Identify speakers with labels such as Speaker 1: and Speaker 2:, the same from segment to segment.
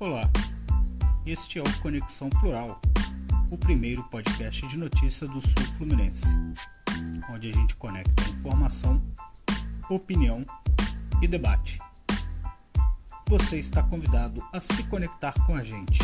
Speaker 1: Olá, este é o Conexão Plural, o primeiro podcast de notícia do Sul Fluminense, onde a gente conecta informação, opinião e debate. Você está convidado a se conectar com a gente.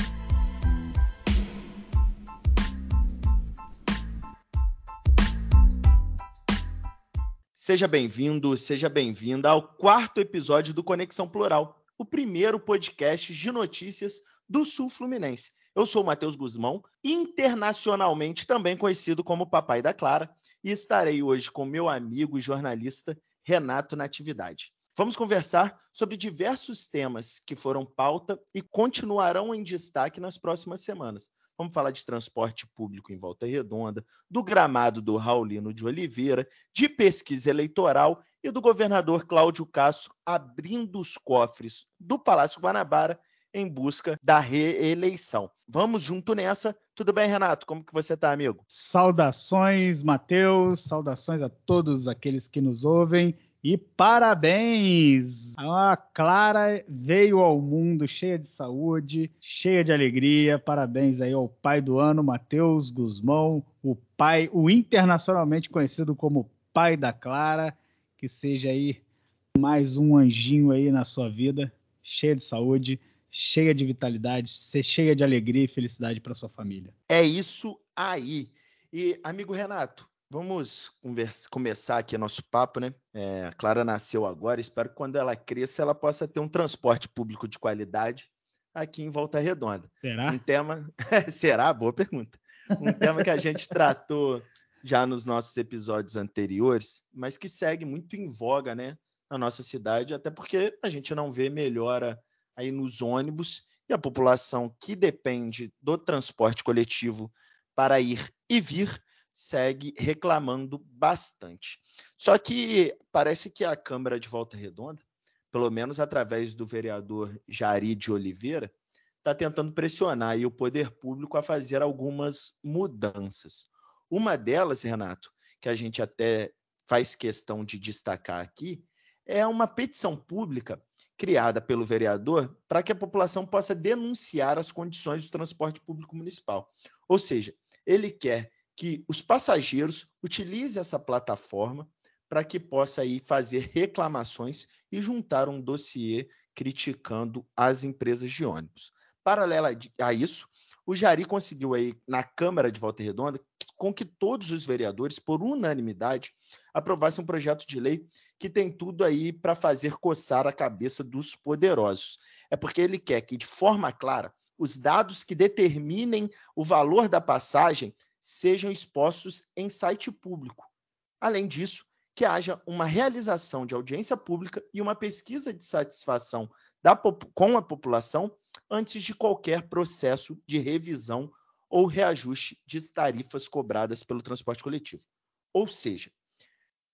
Speaker 2: Seja bem-vindo, seja bem-vinda ao quarto episódio do Conexão Plural, o primeiro podcast de notícias do Sul Fluminense. Eu sou o Matheus Guzmão, internacionalmente também conhecido como Papai da Clara, e estarei hoje com meu amigo e jornalista Renato Natividade. Vamos conversar sobre diversos temas que foram pauta e continuarão em destaque nas próximas semanas. Vamos falar de transporte público em Volta Redonda, do gramado do Raulino de Oliveira, de pesquisa eleitoral e do governador Cláudio Castro abrindo os cofres do Palácio Guanabara em busca da reeleição. Vamos junto nessa. Tudo bem, Renato? Como que você está, amigo?
Speaker 1: Saudações, Matheus. Saudações a todos aqueles que nos ouvem. E parabéns! A Clara veio ao mundo cheia de saúde, cheia de alegria. Parabéns aí ao pai do ano, Matheus Guzmão, o pai, o internacionalmente conhecido como pai da Clara. Que seja aí mais um anjinho aí na sua vida, cheia de saúde, cheia de vitalidade, cheia de alegria e felicidade para sua família.
Speaker 2: É isso aí. E amigo Renato, Vamos conversa, começar aqui nosso papo, né? É, a Clara nasceu agora, espero que quando ela cresça ela possa ter um transporte público de qualidade aqui em Volta Redonda.
Speaker 1: Será?
Speaker 2: Um tema. Será? Boa pergunta. Um tema que a gente tratou já nos nossos episódios anteriores, mas que segue muito em voga, né? Na nossa cidade, até porque a gente não vê melhora aí nos ônibus e a população que depende do transporte coletivo para ir e vir segue reclamando bastante. Só que parece que a Câmara de Volta Redonda, pelo menos através do vereador Jari de Oliveira, está tentando pressionar o poder público a fazer algumas mudanças. Uma delas, Renato, que a gente até faz questão de destacar aqui, é uma petição pública criada pelo vereador para que a população possa denunciar as condições do transporte público municipal. Ou seja, ele quer que os passageiros utilizem essa plataforma para que possa aí fazer reclamações e juntar um dossiê criticando as empresas de ônibus. Paralela a isso, o Jari conseguiu aí na Câmara de Volta Redonda com que todos os vereadores, por unanimidade, aprovassem um projeto de lei que tem tudo aí para fazer coçar a cabeça dos poderosos. É porque ele quer que, de forma clara, os dados que determinem o valor da passagem sejam expostos em site público. Além disso, que haja uma realização de audiência pública e uma pesquisa de satisfação da, com a população antes de qualquer processo de revisão ou reajuste de tarifas cobradas pelo transporte coletivo. Ou seja,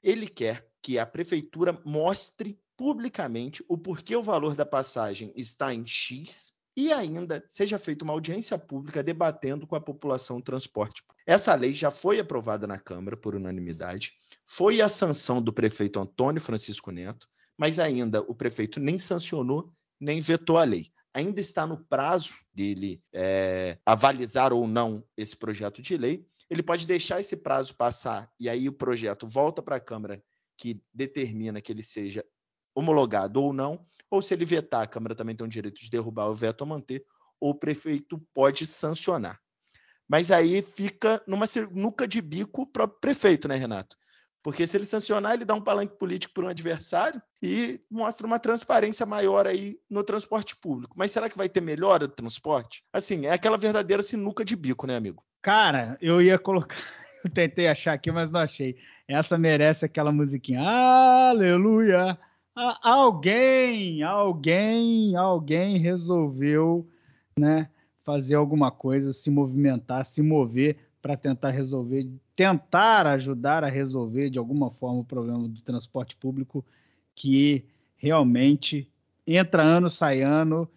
Speaker 2: ele quer que a prefeitura mostre publicamente o porquê o valor da passagem está em X e ainda seja feita uma audiência pública debatendo com a população o transporte. Essa lei já foi aprovada na Câmara por unanimidade, foi a sanção do prefeito Antônio Francisco Neto, mas ainda o prefeito nem sancionou nem vetou a lei. Ainda está no prazo dele é, avalizar ou não esse projeto de lei. Ele pode deixar esse prazo passar e aí o projeto volta para a Câmara que determina que ele seja homologado ou não, ou se ele vetar, a Câmara também tem o direito de derrubar o veto ou manter, ou o prefeito pode sancionar. Mas aí fica numa sinuca de bico o prefeito, né, Renato? Porque se ele sancionar, ele dá um palanque político para um adversário e mostra uma transparência maior aí no transporte público. Mas será que vai ter melhora do transporte? Assim, é aquela verdadeira sinuca de bico, né, amigo?
Speaker 1: Cara, eu ia colocar. Eu tentei achar aqui, mas não achei. Essa merece aquela musiquinha. Aleluia! Alguém, alguém, alguém resolveu, né, fazer alguma coisa, se movimentar, se mover para tentar resolver, tentar ajudar a resolver de alguma forma o problema do transporte público que realmente entra ano, sai ano,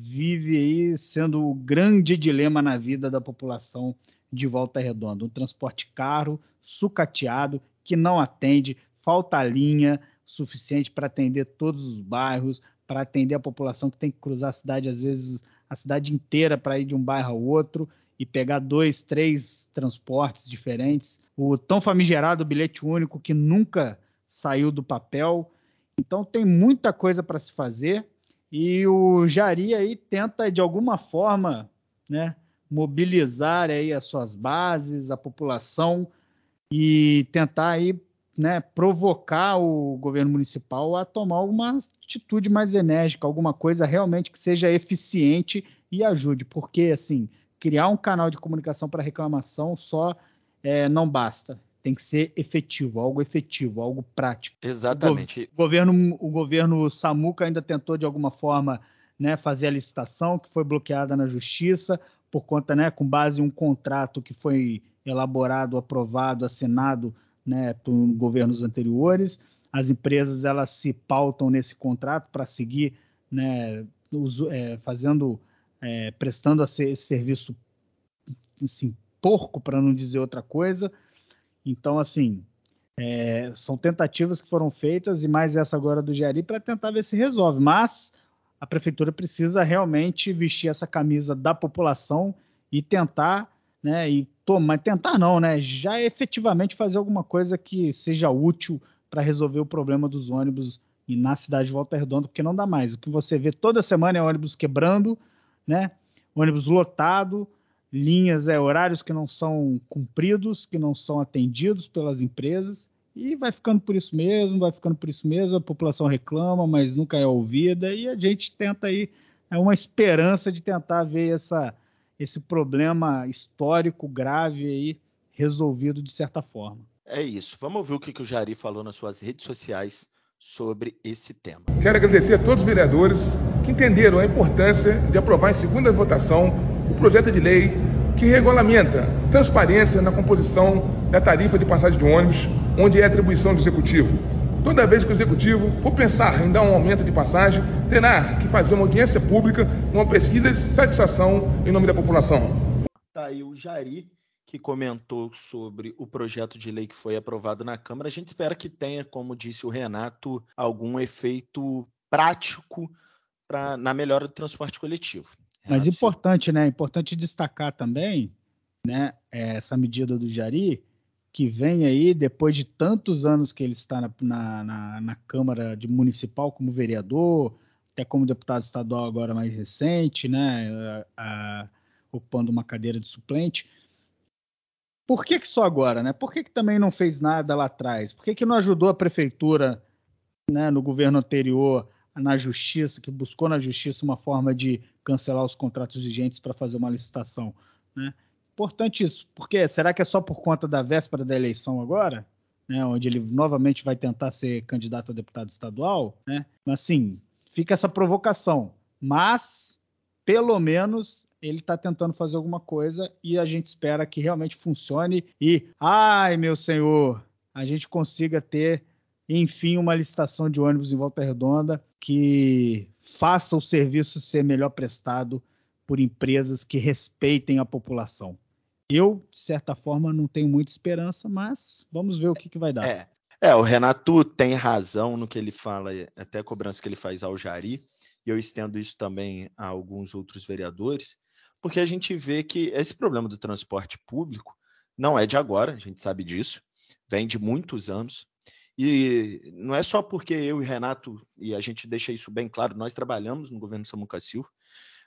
Speaker 1: vive aí sendo o grande dilema na vida da população de Volta Redonda. Um transporte caro, sucateado, que não atende, falta linha, suficiente para atender todos os bairros, para atender a população que tem que cruzar a cidade, às vezes, a cidade inteira para ir de um bairro ao outro e pegar dois, três transportes diferentes. O tão famigerado bilhete único que nunca saiu do papel. Então tem muita coisa para se fazer e o Jari aí tenta de alguma forma, né, mobilizar aí as suas bases, a população e tentar aí, né, provocar o governo municipal a tomar alguma atitude mais enérgica, alguma coisa realmente que seja eficiente e ajude, porque assim, criar um canal de comunicação para reclamação só é, não basta. Tem que ser efetivo, algo efetivo, algo prático.
Speaker 2: Exatamente.
Speaker 1: O, governo, o governo Samuca ainda tentou de alguma forma né, fazer a licitação que foi bloqueada na justiça por conta, né, com base em um contrato que foi elaborado, aprovado, assinado, né, por governos anteriores. As empresas elas se pautam nesse contrato para seguir, né, é, fazendo, é, prestando esse serviço, assim, porco para não dizer outra coisa. Então, assim, é, são tentativas que foram feitas e mais essa agora do Jari para tentar ver se resolve. Mas a prefeitura precisa realmente vestir essa camisa da população e tentar, né, e tomar, tentar não, né, já efetivamente fazer alguma coisa que seja útil para resolver o problema dos ônibus na cidade de Volta Redonda, porque não dá mais. O que você vê toda semana é ônibus quebrando, né, ônibus lotado, linhas, é, horários que não são cumpridos, que não são atendidos pelas empresas, e vai ficando por isso mesmo, vai ficando por isso mesmo, a população reclama, mas nunca é ouvida, e a gente tenta aí, é uma esperança de tentar ver essa, esse problema histórico grave aí resolvido de certa forma.
Speaker 2: É isso. Vamos ouvir o que, que o Jari falou nas suas redes sociais sobre esse tema.
Speaker 3: Quero agradecer a todos os vereadores que entenderam a importância de aprovar em segunda votação o projeto de lei que regulamenta transparência na composição da tarifa de passagem de ônibus, onde é atribuição do executivo. Toda vez que o executivo for pensar em dar um aumento de passagem, terá que fazer uma audiência pública, uma pesquisa de satisfação em nome da população.
Speaker 2: Tá aí o Jari que comentou sobre o projeto de lei que foi aprovado na Câmara. A gente espera que tenha, como disse o Renato, algum efeito prático pra, na melhora do transporte coletivo.
Speaker 1: Mas importante, né? Importante destacar também, né? Essa medida do Jari, que vem aí depois de tantos anos que ele está na, na, na, na Câmara de Municipal como vereador, até como deputado estadual agora mais recente, né? Ocupando uma cadeira de suplente. Por que, que só agora, né? Por que, que também não fez nada lá atrás? Por que, que não ajudou a prefeitura né, no governo anterior na justiça, que buscou na justiça uma forma de cancelar os contratos vigentes para fazer uma licitação. Né? Importante isso, porque será que é só por conta da véspera da eleição agora? Né, onde ele novamente vai tentar ser candidato a deputado estadual, né? Assim, fica essa provocação. Mas, pelo menos, ele está tentando fazer alguma coisa e a gente espera que realmente funcione e, ai meu senhor, a gente consiga ter enfim, uma licitação de ônibus em Volta Redonda que faça o serviço ser melhor prestado por empresas que respeitem a população. Eu, de certa forma, não tenho muita esperança, mas vamos ver o que, que vai dar.
Speaker 2: É. é, o Renato tem razão no que ele fala, até a cobrança que ele faz ao Jari, e eu estendo isso também a alguns outros vereadores, porque a gente vê que esse problema do transporte público não é de agora, a gente sabe disso, vem de muitos anos. E não é só porque eu e Renato, e a gente deixa isso bem claro, nós trabalhamos no governo Samuca Silva,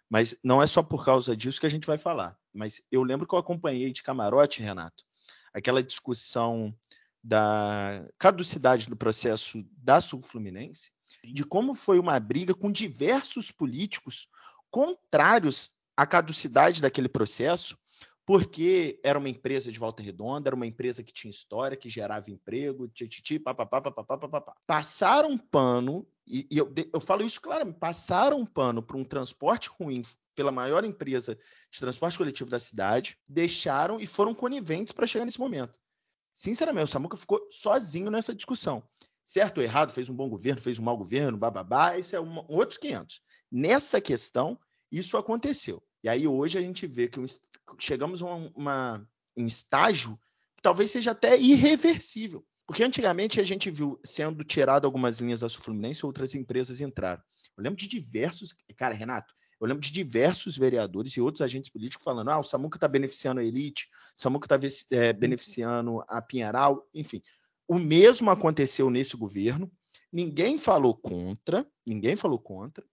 Speaker 2: mas não é só por causa disso que a gente vai falar. Mas eu lembro que eu acompanhei de camarote, Renato, aquela discussão da caducidade do processo da Sul Fluminense, de como foi uma briga com diversos políticos contrários à caducidade daquele processo, porque era uma empresa de volta redonda, era uma empresa que tinha história, que gerava emprego, tititi, papapá, papapá, papapá. Passaram um pano, e, e eu, eu falo isso claramente, passaram um pano para um transporte ruim pela maior empresa de transporte coletivo da cidade, deixaram e foram coniventes para chegar nesse momento. Sinceramente, o Samuca ficou sozinho nessa discussão. Certo ou errado, fez um bom governo, fez um mau governo, bababá, isso é um, outros 500. Nessa questão, isso aconteceu. E aí hoje a gente vê que chegamos a uma, um estágio que talvez seja até irreversível. Porque antigamente a gente viu sendo tirado algumas linhas da Sul Fluminense, outras empresas entraram. Eu lembro de diversos. Cara, Renato, Eu lembro de diversos vereadores e outros agentes políticos falando: ah, o Samuca está beneficiando a elite, o Samuca está é, beneficiando a Pinheiral, enfim. O mesmo aconteceu nesse governo. Ninguém falou contra, ninguém falou contra,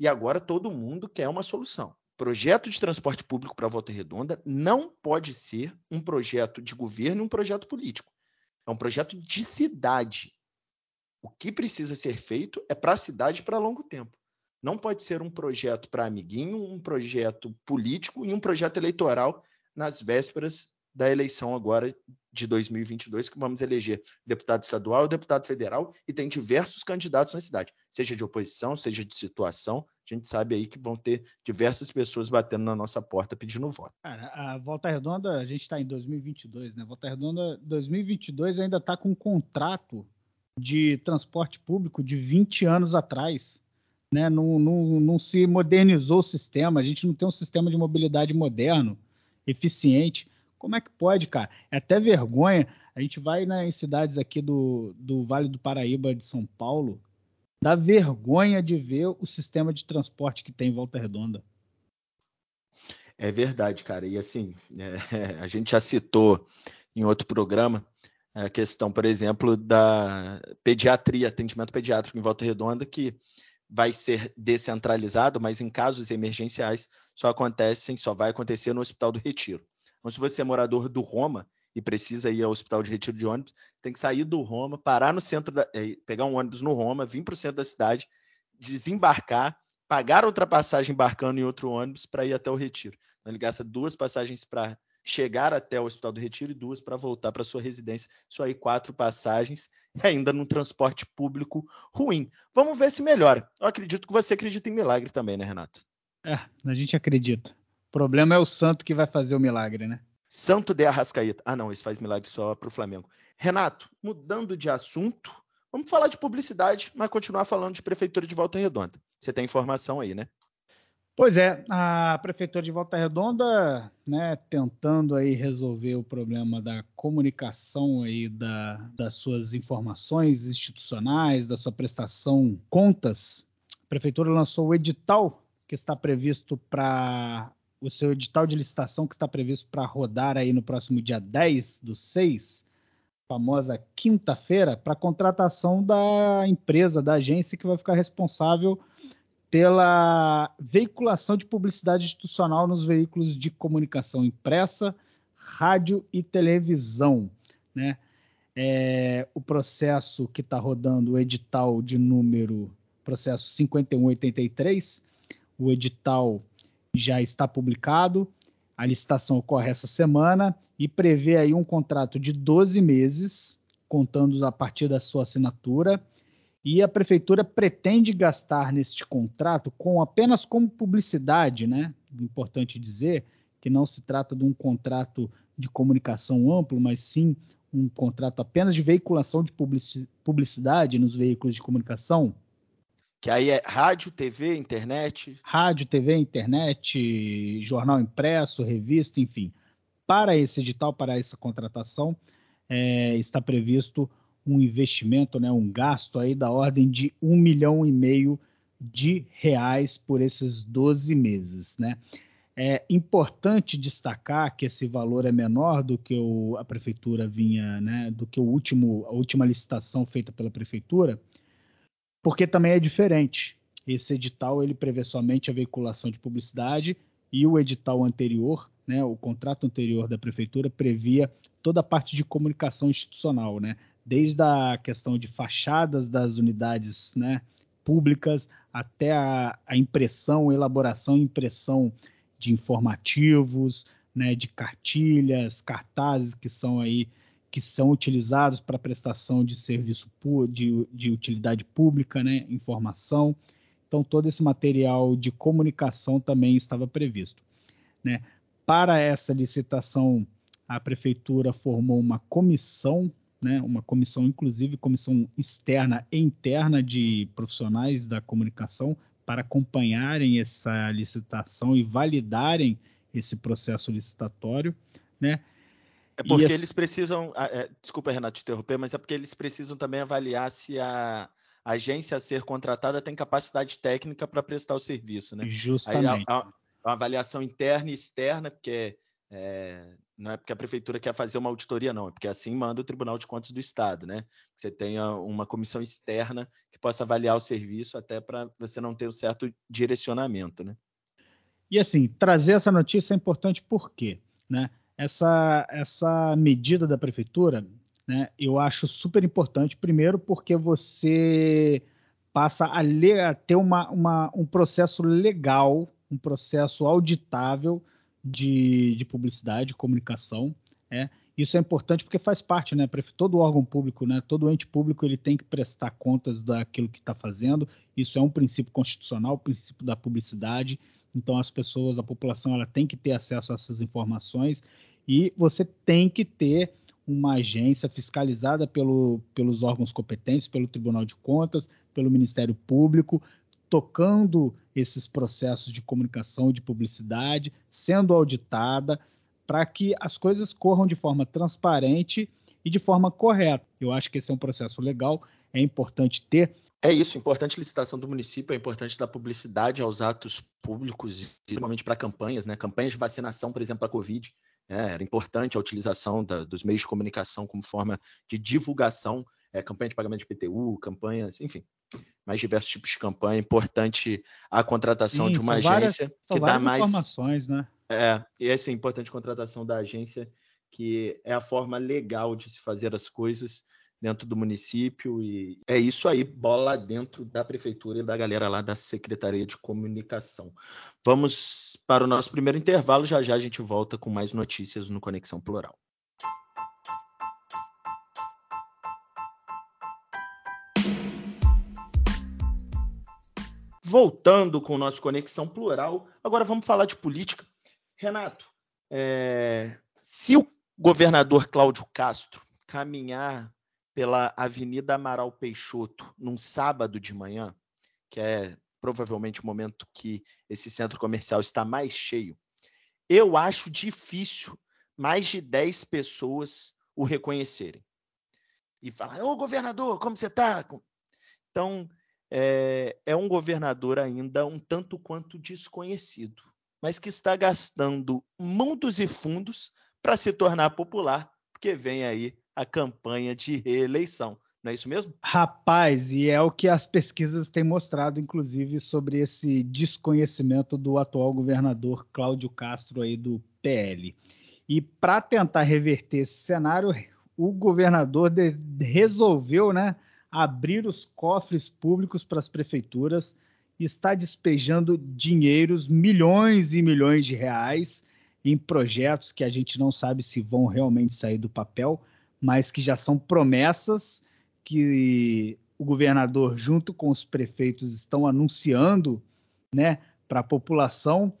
Speaker 2: e agora todo mundo quer uma solução. Projeto de transporte público para Volta Redonda não pode ser um projeto de governo e um projeto político. É um projeto de cidade. O que precisa ser feito é para a cidade para longo tempo. Não pode ser um projeto para amiguinho, um projeto político e um projeto eleitoral nas vésperas da eleição agora de 2022, que vamos eleger deputado estadual e deputado federal, e tem diversos candidatos na cidade, seja de oposição, seja de situação. A gente sabe aí que vão ter diversas pessoas batendo na nossa porta pedindo voto.
Speaker 1: Cara, a Volta Redonda, a gente está em 2022, né? Volta Redonda 2022 ainda está com um contrato de transporte público de 20 anos atrás. Né? Não, não, não se modernizou o sistema, a gente não tem um sistema de mobilidade moderno, eficiente. Como é que pode, cara? É até vergonha. A gente vai né, em cidades aqui do, do Vale do Paraíba de São Paulo, dá vergonha de ver o sistema de transporte que tem em Volta Redonda.
Speaker 2: É verdade, cara. E assim, é, a gente já citou em outro programa a questão, por exemplo, da pediatria, atendimento pediátrico em Volta Redonda, que vai ser descentralizado, mas em casos emergenciais só acontecem, só vai acontecer no Hospital do Retiro. Então, se você é morador do Roma e precisa ir ao hospital de retiro de ônibus, tem que sair do Roma, parar no centro, da, é, pegar um ônibus no Roma, vir para o centro da cidade, desembarcar, pagar outra passagem embarcando em outro ônibus para ir até o retiro. Então, ele gasta duas passagens para chegar até o Hospital do Retiro e duas para voltar para sua residência. Isso aí, quatro passagens, ainda num transporte público ruim. Vamos ver se melhora. Eu acredito que você acredita em milagre também, né, Renato?
Speaker 1: É, a gente acredita. O problema é o santo que vai fazer o milagre, né?
Speaker 2: Santo de Arrascaeta. Ah, não, esse faz milagre só para o Flamengo. Renato, mudando de assunto, vamos falar de publicidade, mas continuar falando de Prefeitura de Volta Redonda. Você tem informação aí, né?
Speaker 1: Pois é, a Prefeitura de Volta Redonda, né, tentando aí resolver o problema da comunicação aí da, das suas informações institucionais, da sua prestação contas, a Prefeitura lançou o edital que está previsto para o seu edital de licitação que está previsto para rodar aí no próximo dia 10 do 6, famosa quinta-feira, para contratação da empresa, da agência que vai ficar responsável pela veiculação de publicidade institucional nos veículos de comunicação impressa, rádio e televisão. Né? É, o processo que está rodando, o edital de número, processo 5183, o edital já está publicado. A licitação ocorre essa semana e prevê aí um contrato de 12 meses, contando a partir da sua assinatura. E a prefeitura pretende gastar neste contrato com apenas como publicidade, né? Importante dizer que não se trata de um contrato de comunicação amplo, mas sim um contrato apenas de veiculação de publicidade nos veículos de comunicação,
Speaker 2: que aí é rádio, TV, internet.
Speaker 1: Rádio, TV, internet, jornal impresso, revista, enfim. Para esse edital, para essa contratação, é, está previsto um investimento, né, um gasto aí da ordem de um milhão e meio de reais por esses 12 meses, né? É importante destacar que esse valor é menor do que o, a prefeitura vinha, né, do que o último, a última licitação feita pela prefeitura, porque também é diferente. Esse edital ele prevê somente a veiculação de publicidade e o edital anterior, né, o contrato anterior da prefeitura previa toda a parte de comunicação institucional, né, desde a questão de fachadas das unidades, né, públicas até a, a impressão, elaboração impressão de informativos, né, de cartilhas, cartazes que são aí que são utilizados para prestação de serviço de, de utilidade pública, né, informação. Então, todo esse material de comunicação também estava previsto. Né? Para essa licitação, a prefeitura formou uma comissão, né, uma comissão, inclusive comissão externa e interna de profissionais da comunicação, para acompanharem essa licitação e validarem esse processo licitatório. Né?
Speaker 2: É porque eles precisam. É, desculpa, Renato, te interromper, mas é porque eles precisam também avaliar se a, agência a ser contratada tem capacidade técnica para prestar o serviço, né?
Speaker 1: Justamente. Aí,
Speaker 2: avaliação interna e externa, porque é, não é porque a prefeitura quer fazer uma auditoria, não, é porque assim manda o Tribunal de Contas do Estado, né? Você tenha uma comissão externa que possa avaliar o serviço até para você não ter um certo direcionamento, né?
Speaker 1: E assim, trazer essa notícia é importante por quê? Né? Essa, essa medida da prefeitura, né, eu acho super importante, primeiro porque você passa a, ler, a ter uma, uma, um processo legal, um processo auditável de, de publicidade, de comunicação. É. Isso é importante porque faz parte, né? Todo órgão público, né? Todo ente público ele tem que prestar contas daquilo que está fazendo. Isso é um princípio constitucional, o princípio da publicidade. Então as pessoas, a população, ela tem que ter acesso a essas informações e você tem que ter uma agência fiscalizada pelo, pelos órgãos competentes, pelo Tribunal de Contas, pelo Ministério Público, tocando esses processos de comunicação e de publicidade, sendo auditada, para que as coisas corram de forma transparente e de forma correta. Eu acho que esse é um processo legal, é importante ter.
Speaker 2: É isso, importante licitação do município, é importante dar publicidade aos atos públicos, principalmente para campanhas, né? Campanhas de vacinação, por exemplo, para a Covid. É, era importante a utilização da, dos meios de comunicação como forma de divulgação, é, campanha de pagamento de PTU, campanhas, enfim, mais diversos tipos de campanha. Importante a contratação Sim, de uma agência várias, que dá mais
Speaker 1: informações, né?
Speaker 2: É, e é assim, importante a contratação da agência, que é a forma legal de se fazer as coisas dentro do município e é isso aí, bola dentro da prefeitura e da galera lá da Secretaria de Comunicação. Vamos para o nosso primeiro intervalo, já já a gente volta com mais notícias no Conexão Plural. voltando com o nosso Conexão Plural, agora vamos falar de política. Renato, é, se o governador Cláudio Castro caminhar pela Avenida Amaral Peixoto num sábado de manhã, que é provavelmente o momento que esse centro comercial está mais cheio, eu acho difícil mais de 10 pessoas o reconhecerem. E falar, ô governador, como você está? Então, é, é um governador ainda um tanto quanto desconhecido, mas que está gastando mundos e fundos para se tornar popular, porque vem aí a campanha de reeleição. Não é isso mesmo?
Speaker 1: Rapaz, e é o que as pesquisas têm mostrado, inclusive, sobre esse desconhecimento do atual governador Cláudio Castro aí do PL. E para tentar reverter esse cenário, o governador de, resolveu, né, abrir os cofres públicos para as prefeituras e está despejando dinheiros, milhões e milhões de reais, em projetos que a gente não sabe se vão realmente sair do papel, mas que já são promessas que o governador, junto com os prefeitos, estão anunciando né, para a população.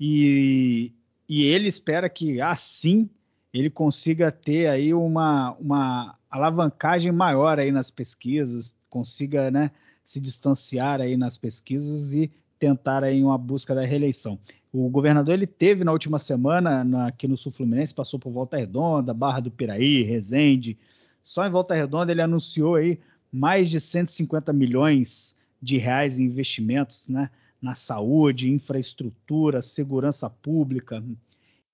Speaker 1: E, e ele espera que assim ele consiga ter aí uma, uma alavancagem maior aí nas pesquisas, consiga né, se distanciar aí nas pesquisas e tentar aí uma busca da reeleição. O governador ele teve na última semana na, aqui no Sul Fluminense, passou por Volta Redonda, Barra do Piraí, Resende. Só em Volta Redonda ele anunciou aí mais de 150 milhões de reais em investimentos, né, na saúde, infraestrutura, segurança pública.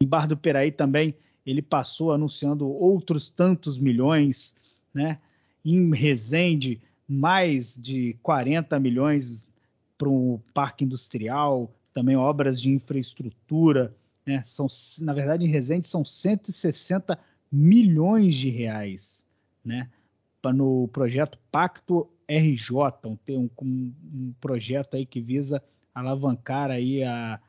Speaker 1: Em Barra do Piraí também ele passou anunciando outros tantos milhões, né? Em Resende, mais de 40 milhões para o parque industrial, também obras de infraestrutura, né? São, na verdade, em Resende são 160 milhões de reais, né? No projeto Pacto RJ, um, um, um projeto aí que visa alavancar aí a,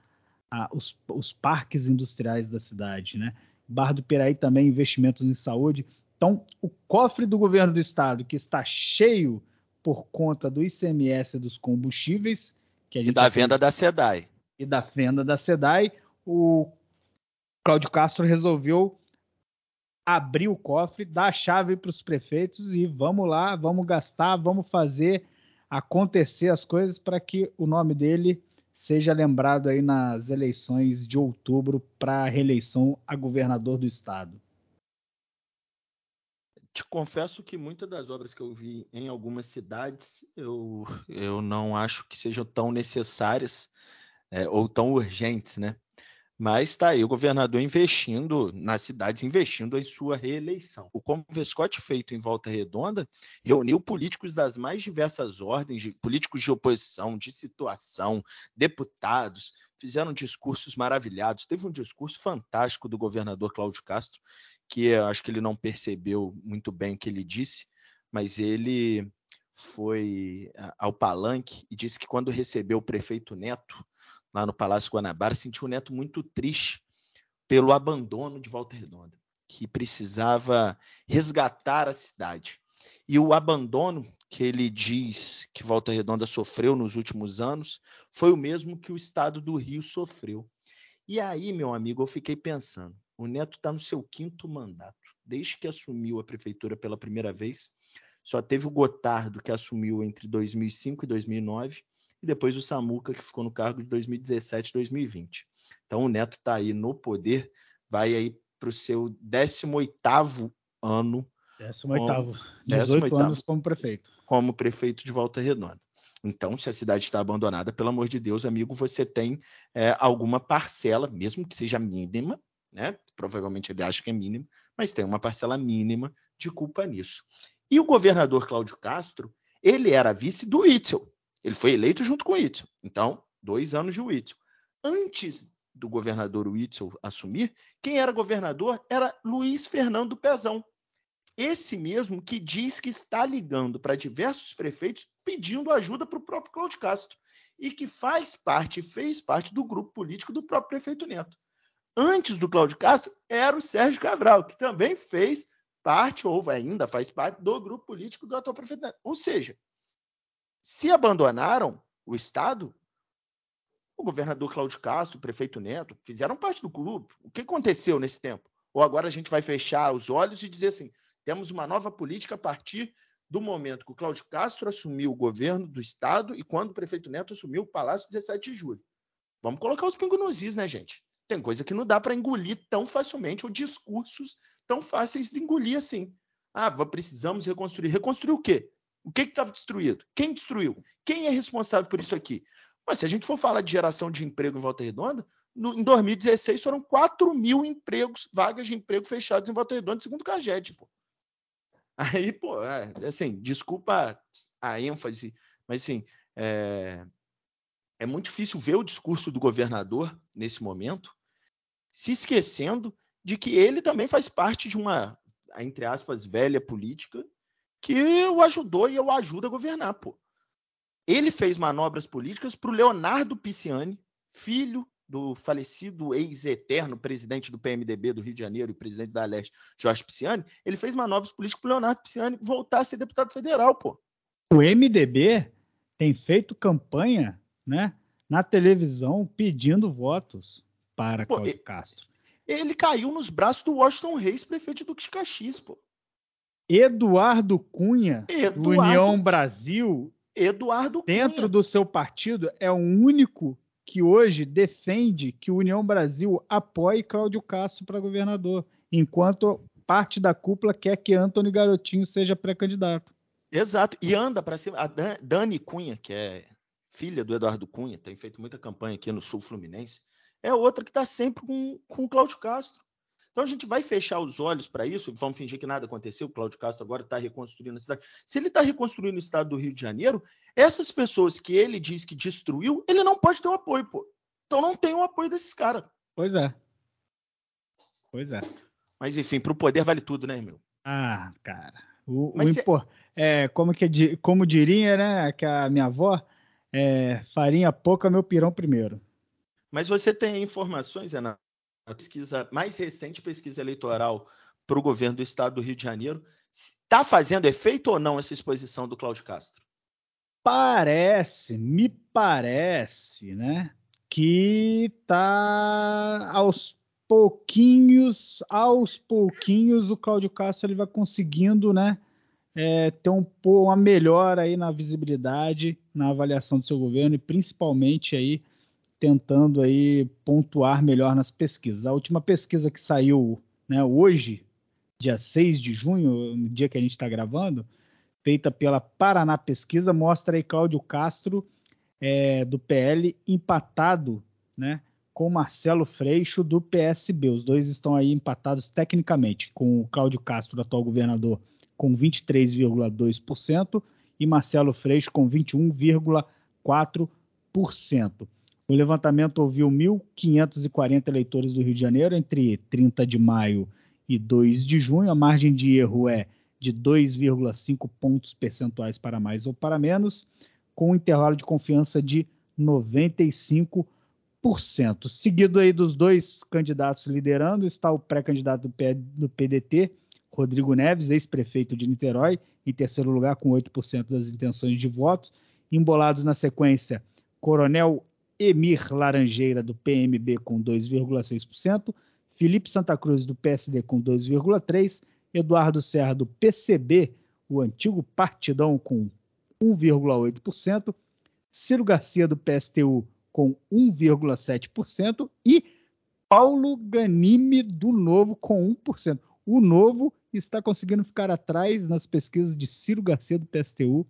Speaker 1: a, os, os parques industriais da cidade, né? Barra do Piraí também investimentos em saúde. Então, o cofre do governo do estado, que está cheio por conta do ICMS dos combustíveis. Que
Speaker 2: e da tá venda da SEDAI.
Speaker 1: E da venda da SEDAI, o Cláudio Castro resolveu abrir o cofre, dar a chave para os prefeitos e vamos lá, vamos gastar, vamos fazer acontecer as coisas para que o nome dele seja lembrado aí nas eleições de outubro para a reeleição a governador do estado.
Speaker 2: Te confesso que muitas das obras que eu vi em algumas cidades eu, eu não acho que sejam tão necessárias é, ou tão urgentes, né? Mas está aí o governador investindo nas cidades, investindo em sua reeleição. O Convescote feito em Volta Redonda reuniu políticos das mais diversas ordens, de, políticos de oposição, de situação, deputados, fizeram discursos maravilhados. Teve um discurso fantástico do governador Cláudio Castro, que acho que ele não percebeu muito bem o que ele disse, mas ele foi ao palanque e disse que quando recebeu o prefeito Neto, lá no Palácio Guanabara, sentiu o Neto muito triste pelo abandono de Volta Redonda, que precisava resgatar a cidade. E o abandono que ele diz que Volta Redonda sofreu nos últimos anos foi o mesmo que o estado do Rio sofreu. E aí, meu amigo, eu fiquei pensando: o Neto está no seu quinto mandato. Desde que assumiu a prefeitura pela primeira vez, só teve o Gotardo, que assumiu entre 2005 e 2009, e depois o Samuca, que ficou no cargo de 2017 e 2020. Então o Neto está aí no poder, vai aí para o seu 18º ano.
Speaker 1: 18º. 18 anos como prefeito.
Speaker 2: Como prefeito de Volta Redonda. Então, se a cidade está abandonada, pelo amor de Deus, amigo, você tem é, alguma parcela, mesmo que seja mínima, né? Provavelmente ele acha que é mínima, mas tem uma parcela mínima de culpa nisso. E o governador Cláudio Castro, ele era vice do Itzel. Ele foi eleito junto com o Itzel. Então, dois anos de Witzel. Antes do governador Witzel assumir, quem era governador era Luiz Fernando Pezão. Esse mesmo que diz que está ligando para diversos prefeitos pedindo ajuda para o próprio Cláudio Castro e que faz parte, fez parte do grupo político do próprio prefeito Neto. Antes do Cláudio Castro era o Sérgio Cabral, que também fez parte, ou ainda faz parte, do grupo político do atual prefeito. Ou seja, se abandonaram o Estado, o governador Cláudio Castro, o prefeito Neto, fizeram parte do clube. O que aconteceu nesse tempo? Ou agora a gente vai fechar os olhos e dizer assim: temos uma nova política a partir do momento que o Cláudio Castro assumiu o governo do Estado e quando o prefeito Neto assumiu o Palácio 17 de julho. Vamos colocar os pingos nos is, né, gente? Tem coisa que não dá para engolir tão facilmente, ou discursos tão fáceis de engolir assim. Ah, precisamos reconstruir. Reconstruir o quê? O que estava destruído? Quem destruiu? Quem é responsável por isso aqui? Mas se a gente for falar de geração de emprego em Volta Redonda, no, em 2016 foram 4 mil empregos, vagas de emprego fechadas em Volta Redonda, segundo o CAGED, pô. Aí, pô, é, assim, desculpa a ênfase, mas assim, é, é muito difícil ver o discurso do governador nesse momento, se esquecendo de que ele também faz parte de uma, entre aspas, velha política que o ajudou e o ajuda a governar, pô. Ele fez manobras políticas para o Leonardo Pisciani, filho do falecido ex-eterno presidente do PMDB do Rio de Janeiro e presidente da Leste, Jorge Pisciani. Ele fez manobras políticas para o Leonardo Pisciani voltar a ser deputado federal, pô.
Speaker 1: O MDB tem feito campanha, né, na televisão pedindo votos para pô, Cláudio Castro.
Speaker 2: Ele caiu nos braços do Washington Reis, prefeito do Caxias, pô.
Speaker 1: Eduardo Cunha, Eduardo, União Brasil,
Speaker 2: Eduardo
Speaker 1: dentro
Speaker 2: Cunha.
Speaker 1: do seu partido, é o único que hoje defende que o União Brasil apoie Cláudio Castro para governador, enquanto parte da cúpula quer que Antônio Garotinho seja pré-candidato.
Speaker 2: Exato, e anda para cima. A Dani Cunha, que é filha do Eduardo Cunha, tem feito muita campanha aqui no Sul Fluminense, é outra que está sempre com, com o Cláudio Castro. Então a gente vai fechar os olhos para isso, vamos fingir que nada aconteceu, o Cláudio Castro agora está reconstruindo a cidade. Se ele está reconstruindo o estado do Rio de Janeiro, essas pessoas que ele diz que destruiu, ele não pode ter o apoio, pô. Então não tem o apoio desses caras.
Speaker 1: Pois é. Pois é.
Speaker 2: Mas enfim, para o poder vale tudo, né, meu?
Speaker 1: Ah, cara. O, o impor... é, como, que, como diria, né, que a minha avó, é, farinha pouca, meu pirão primeiro.
Speaker 2: Mas você tem informações, Renato, a pesquisa mais recente pesquisa eleitoral para o governo do estado do Rio de Janeiro, está fazendo efeito ou não essa exposição do Cláudio Castro?
Speaker 1: Parece, me parece, né, que está aos pouquinhos, aos pouquinhos o Cláudio Castro ele vai conseguindo, né, é, ter um, uma melhora aí na visibilidade, na avaliação do seu governo e principalmente aí tentando aí pontuar melhor nas pesquisas. A última pesquisa que saiu né, hoje, dia 6 de junho, no dia que a gente está gravando, feita pela Paraná Pesquisa, mostra aí Cláudio Castro, é, do PL, empatado né, com Marcelo Freixo, do PSB. Os dois estão aí empatados tecnicamente, com o Cláudio Castro, atual governador, com 23,2%, e Marcelo Freixo com 21,4%. O levantamento ouviu 1.540 eleitores do Rio de Janeiro entre 30 de maio e 2 de junho. A margem de erro é de 2,5 pontos percentuais para mais ou para menos, com um intervalo de confiança de 95%. Seguido aí dos dois candidatos liderando, está o pré-candidato do PDT, Rodrigo Neves, ex-prefeito de Niterói, em terceiro lugar com 8% das intenções de voto. Embolados na sequência, Coronel Emir Laranjeira, do PMB, com 2,6%, Felipe Santa Cruz, do PSD, com 2,3%, Eduardo Serra, do PCB, o antigo Partidão, com 1,8%, Ciro Garcia, do PSTU, com 1,7%, e Paulo Ganime, do Novo, com 1%. O Novo está conseguindo ficar atrás nas pesquisas de Ciro Garcia, do PSTU,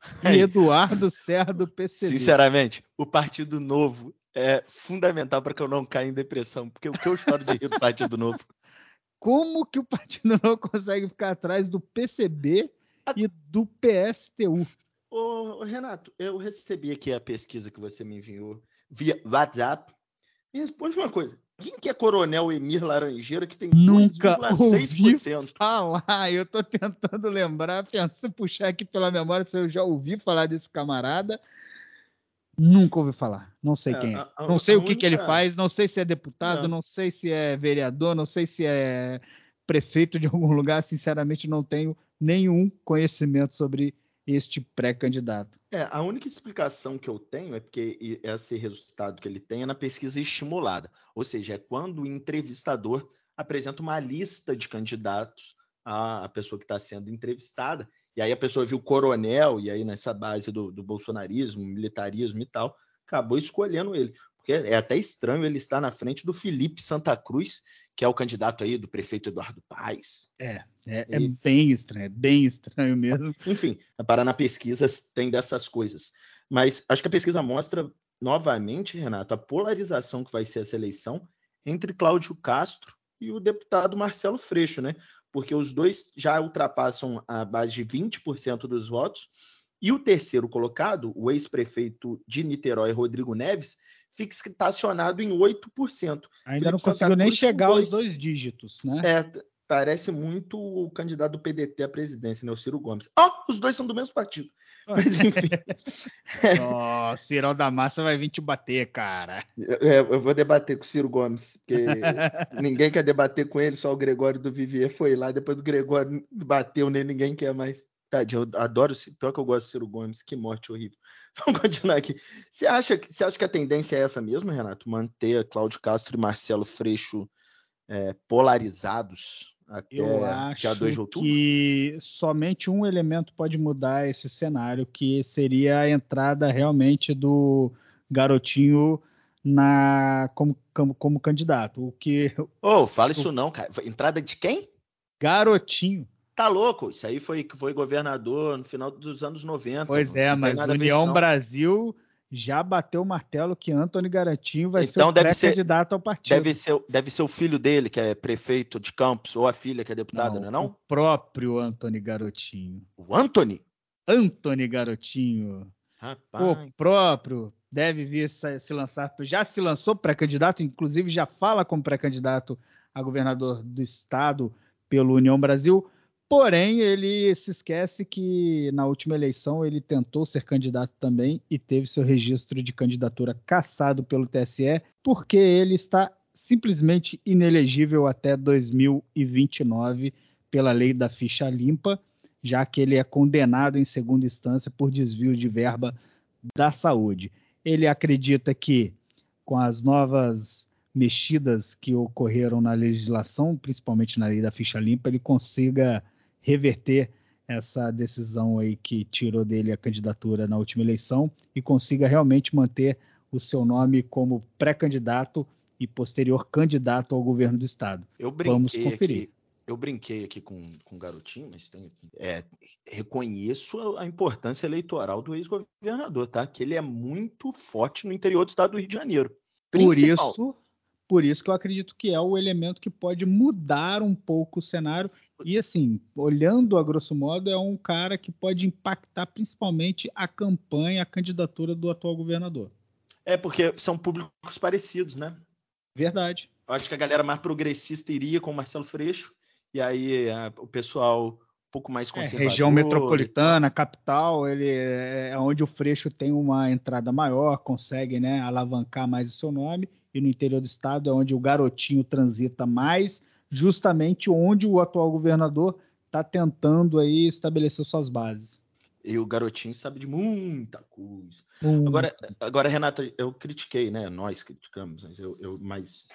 Speaker 1: e Eduardo Serra do PCB.
Speaker 2: Sinceramente, o Partido Novo é fundamental para que eu não caia em depressão, porque o que eu choro de rir do Partido Novo.
Speaker 1: Como que o Partido Novo consegue ficar atrás do PCB e do PSTU?
Speaker 2: Ô, Renato, eu recebi aqui a pesquisa que você me enviou via WhatsApp. Me responde uma coisa. Quem que é Coronel Emir Laranjeira que tem 2,6%?
Speaker 1: falar, eu tô tentando lembrar, pensando, puxar aqui pela memória se eu já ouvi falar desse camarada. Nunca ouvi falar, não sei é, quem é. A, a, não sei o que, única... que ele faz, não sei se é deputado, não. não sei se é vereador, não sei se é prefeito de algum lugar, sinceramente não tenho nenhum conhecimento sobre este pré-candidato.
Speaker 2: É, a única explicação que eu tenho é porque esse resultado que ele tem é na pesquisa estimulada, ou seja, é quando o entrevistador apresenta uma lista de candidatos à pessoa que está sendo entrevistada, e aí a pessoa viu coronel, e aí nessa base do, do bolsonarismo, militarismo e tal, acabou escolhendo ele. Porque é até estranho ele estar na frente do Felipe Santa Cruz, que é o candidato aí do prefeito Eduardo Paes.
Speaker 1: É, é, é bem estranho, é bem estranho mesmo.
Speaker 2: Enfim, a Paraná Pesquisas tem dessas coisas. Mas acho que a pesquisa mostra novamente, Renato, a polarização que vai ser essa eleição entre Cláudio Castro e o deputado Marcelo Freixo, né? Porque os dois já ultrapassam a base de 20% dos votos e o terceiro colocado, o ex-prefeito de Niterói, Rodrigo Neves, fica estacionado em 8%.
Speaker 1: Ainda Felipe não conseguiu nem chegar dois... aos dois dígitos, né?
Speaker 2: É, parece muito o candidato do PDT à presidência, né? O Ciro Gomes. Ah, oh, os dois são do mesmo partido. Mas enfim.
Speaker 1: Ó, oh, Ciro da Massa vai vir te bater, cara.
Speaker 2: É, eu vou debater com o Ciro Gomes, porque ninguém quer debater com ele, só o Gregório do Vivier foi lá, depois do Gregório bateu nele, ninguém quer mais. Tadinho, eu adoro, pior que eu gosto do Ciro Gomes, que morte horrível. Vamos continuar aqui. Você acha, que, você acha que a tendência é essa mesmo, Renato? Manter Cláudio Castro e Marcelo Freixo é, polarizados até
Speaker 1: eu acho dia 2 de outubro? que somente um elemento pode mudar esse cenário, que seria a entrada realmente do garotinho na como, como, como candidato. O que.
Speaker 2: Ô, oh, fala isso não, cara. Entrada de quem?
Speaker 1: Garotinho.
Speaker 2: Tá louco, isso aí foi foi governador no final dos anos 90.
Speaker 1: Pois é, mas o União Brasil já bateu o martelo que Antônio Garantinho vai então, ser o pré-candidato ao partido.
Speaker 2: Deve ser, deve ser o filho dele, que é prefeito de Campos, ou a filha, que é deputada, não, não é não? O
Speaker 1: próprio Antônio Garotinho.
Speaker 2: O Anthony?
Speaker 1: Antônio Garotinho. Rapaz. O próprio deve vir se lançar, já se lançou pré-candidato, inclusive já fala como pré-candidato a governador do estado pelo União Brasil. Porém, ele se esquece que na última eleição ele tentou ser candidato também e teve seu registro de candidatura cassado pelo TSE, porque ele está simplesmente inelegível até 2029 pela lei da ficha limpa, já que ele é condenado em segunda instância por desvio de verba da saúde. Ele acredita que com as novas mexidas que ocorreram na legislação, principalmente na lei da ficha limpa, ele consiga reverter essa decisão aí que tirou dele a candidatura na última eleição e consiga realmente manter o seu nome como pré-candidato e posterior candidato ao governo do estado.
Speaker 2: Eu brinquei Vamos conferir. Aqui, eu brinquei aqui com, com o garotinho, mas tem, é, reconheço a, a, importância eleitoral do ex-governador, tá? Que ele é muito forte no interior do estado do Rio de Janeiro.
Speaker 1: Por isso, por isso que eu acredito que é o elemento que pode mudar um pouco o cenário. E assim, olhando a grosso modo, é um cara que pode impactar principalmente a campanha, a candidatura do atual governador.
Speaker 2: É, porque são públicos parecidos, né?
Speaker 1: Verdade.
Speaker 2: Eu acho que a galera mais progressista iria com o Marcelo Freixo, e aí a, o pessoal um pouco mais conservador.
Speaker 1: É, região metropolitana, capital, ele é, é onde o Freixo tem uma entrada maior, consegue né, alavancar mais o seu nome, e no interior do estado é onde o garotinho transita mais, justamente onde o atual governador está tentando aí estabelecer suas bases.
Speaker 2: E o garotinho sabe de muita coisa. Hum. Agora, agora, Renato, eu critiquei, né? Nós criticamos, mas eu, eu mais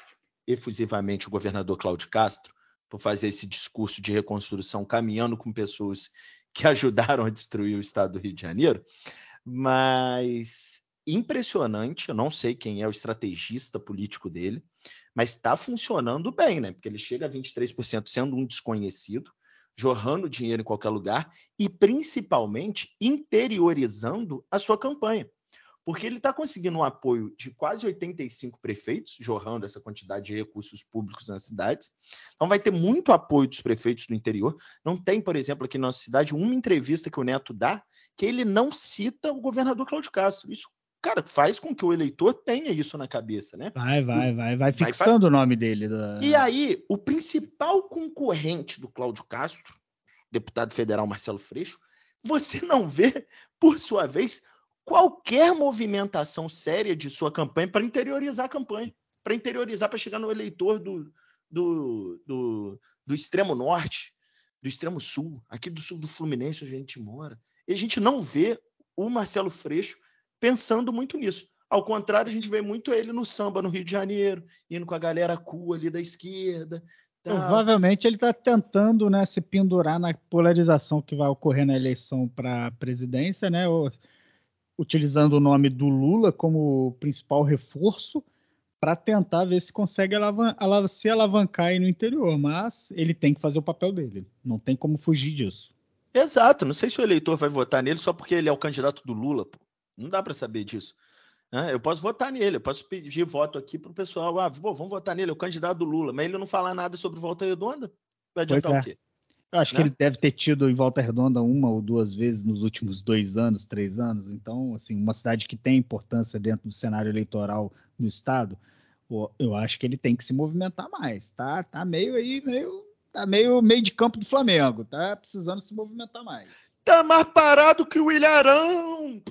Speaker 2: efusivamente o governador Cláudio Castro por fazer esse discurso de reconstrução caminhando com pessoas que ajudaram a destruir o estado do Rio de Janeiro. Mas impressionante, eu não sei quem é o estrategista político dele, mas está funcionando bem, né? Porque ele chega a 23% sendo um desconhecido jorrando dinheiro em qualquer lugar e principalmente interiorizando a sua campanha. Porque ele está conseguindo um apoio de quase 85 prefeitos, jorrando essa quantidade de recursos públicos nas cidades. Então, vai ter muito apoio dos prefeitos do interior. Não tem, por exemplo, aqui na nossa cidade, uma entrevista que o Neto dá que ele não cita o governador Cláudio Castro. Isso cara, faz com que o eleitor tenha isso na cabeça, né?
Speaker 1: Vai, vai, vai, vai fixando vai, o nome dele. Da...
Speaker 2: E aí, o principal concorrente do Cláudio Castro, deputado federal Marcelo Freixo, você não vê, por sua vez, qualquer movimentação séria de sua campanha para interiorizar a campanha, para interiorizar, para chegar no eleitor do, do, do, do extremo norte, do extremo sul, aqui do sul do Fluminense, onde a gente mora. E a gente não vê o Marcelo Freixo pensando muito nisso. Ao contrário, a gente vê muito ele no samba no Rio de Janeiro, indo com a galera cool ali da esquerda.
Speaker 1: Tá. Provavelmente ele está tentando né, se pendurar na polarização que vai ocorrer na eleição para a presidência, né, ou, utilizando o nome do Lula como principal reforço para tentar ver se consegue alavan se alavancar aí no interior. Mas ele tem que fazer o papel dele, não tem como fugir disso.
Speaker 2: Exato, não sei se o eleitor vai votar nele só porque ele é o candidato do Lula. Pô. Não dá para saber disso. Né? Eu posso votar nele, eu posso pedir voto aqui para o pessoal. Ah, pô, vamos votar nele, é o candidato do Lula, mas ele não falar nada sobre volta redonda. Vai adiantar é. o quê?
Speaker 1: Eu acho né? que ele deve ter tido em Volta Redonda uma ou duas vezes nos últimos dois anos, três anos. Então, assim, uma cidade que tem importância dentro do cenário eleitoral do estado, eu acho que ele tem que se movimentar mais. Tá, tá meio aí, meio, tá meio meio de campo do Flamengo. Tá precisando se movimentar mais.
Speaker 2: Tá mais parado que o Ilharão.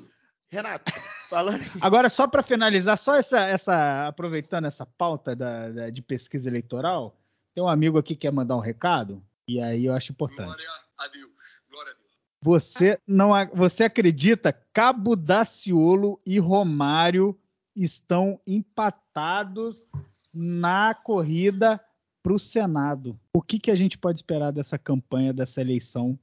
Speaker 2: Renato, falando.
Speaker 1: Agora, só para finalizar, só essa, essa, aproveitando essa pauta da, da, de pesquisa eleitoral, tem um amigo aqui que quer mandar um recado, e aí eu acho importante. Glória a Deus. Glória a Deus. Você, não, você acredita Cabo Daciolo e Romário estão empatados na corrida para o Senado? O que, que a gente pode esperar dessa campanha, dessa eleição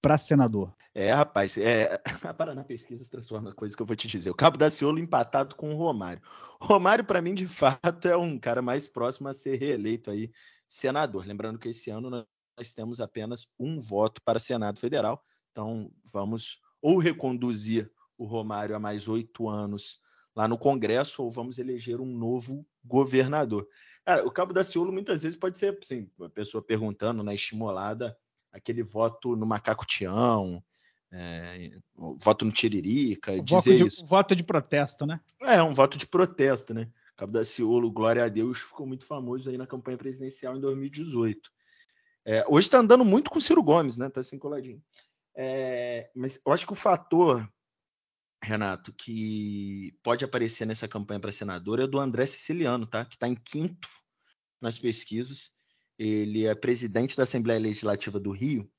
Speaker 1: para senador?
Speaker 2: É, rapaz, é, a Paraná Pesquisas transforma a coisa que eu vou te dizer. O Cabo da Ciolo empatado com o Romário. Romário, para mim, de fato, é um cara mais próximo a ser reeleito aí senador. Lembrando que esse ano nós temos apenas um voto para Senado Federal. Então, vamos ou reconduzir o Romário a mais oito anos lá no Congresso, ou vamos eleger um novo governador. Cara, o Cabo da Ciolo muitas vezes pode ser, assim, a pessoa perguntando, né, estimulada, aquele voto no macaco Tião, é, voto no Tiririca, o dizer
Speaker 1: de,
Speaker 2: isso.
Speaker 1: Voto de protesto, né?
Speaker 2: É, um voto de protesto, né? Cabo da Ciolo, glória a Deus, ficou muito famoso aí na campanha presidencial em 2018. É, hoje está andando muito com o Ciro Gomes, né? Tá assim coladinho. É, mas eu acho que o fator, Renato, que pode aparecer nessa campanha para senador é do André Siciliano, tá? Que está em quinto nas pesquisas. Ele é presidente da Assembleia Legislativa do Rio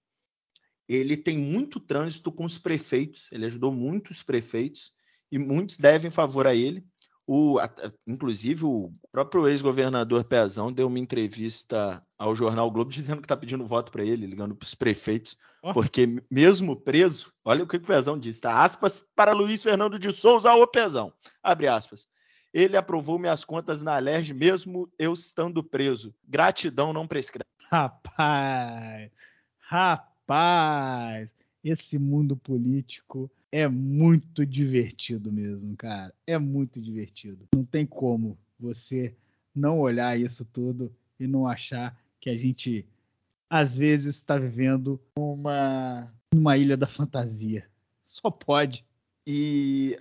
Speaker 2: ele tem muito trânsito com os prefeitos, ele ajudou muitos prefeitos e muitos devem favor a ele. O, inclusive, o próprio ex-governador Pezão deu uma entrevista ao jornal o Globo dizendo que está pedindo voto para ele, ligando para os prefeitos, oh. porque mesmo preso, olha o que o Pezão disse, tá? Aspas para Luiz Fernando de Souza, o Pezão, abre aspas. Ele aprovou minhas contas na Alerj, mesmo eu estando preso. Gratidão não prescreve.
Speaker 1: Rapaz, rapaz, esse mundo político é muito divertido mesmo, cara. É muito divertido. Não tem como você não olhar isso tudo e não achar que a gente às vezes está vivendo uma uma ilha da fantasia. Só pode.
Speaker 2: E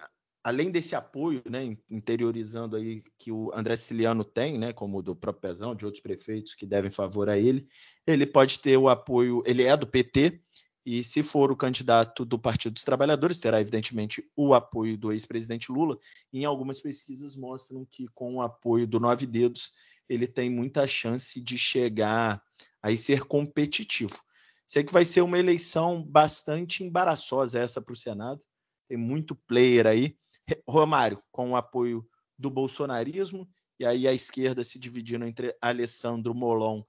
Speaker 2: além desse apoio, né, interiorizando aí que o André Siciliano tem, né, como do próprio Pezão, de outros prefeitos que devem favor a ele, ele pode ter o apoio, ele é do PT, e se for o candidato do Partido dos Trabalhadores, terá evidentemente o apoio do ex-presidente Lula. E em algumas pesquisas mostram que com o apoio do Nove Dedos, ele tem muita chance de chegar a ser competitivo. Sei que vai ser uma eleição bastante embaraçosa essa para o Senado. Tem muito player aí. Romário, com o apoio do bolsonarismo, e aí a esquerda se dividindo entre Alessandro Molon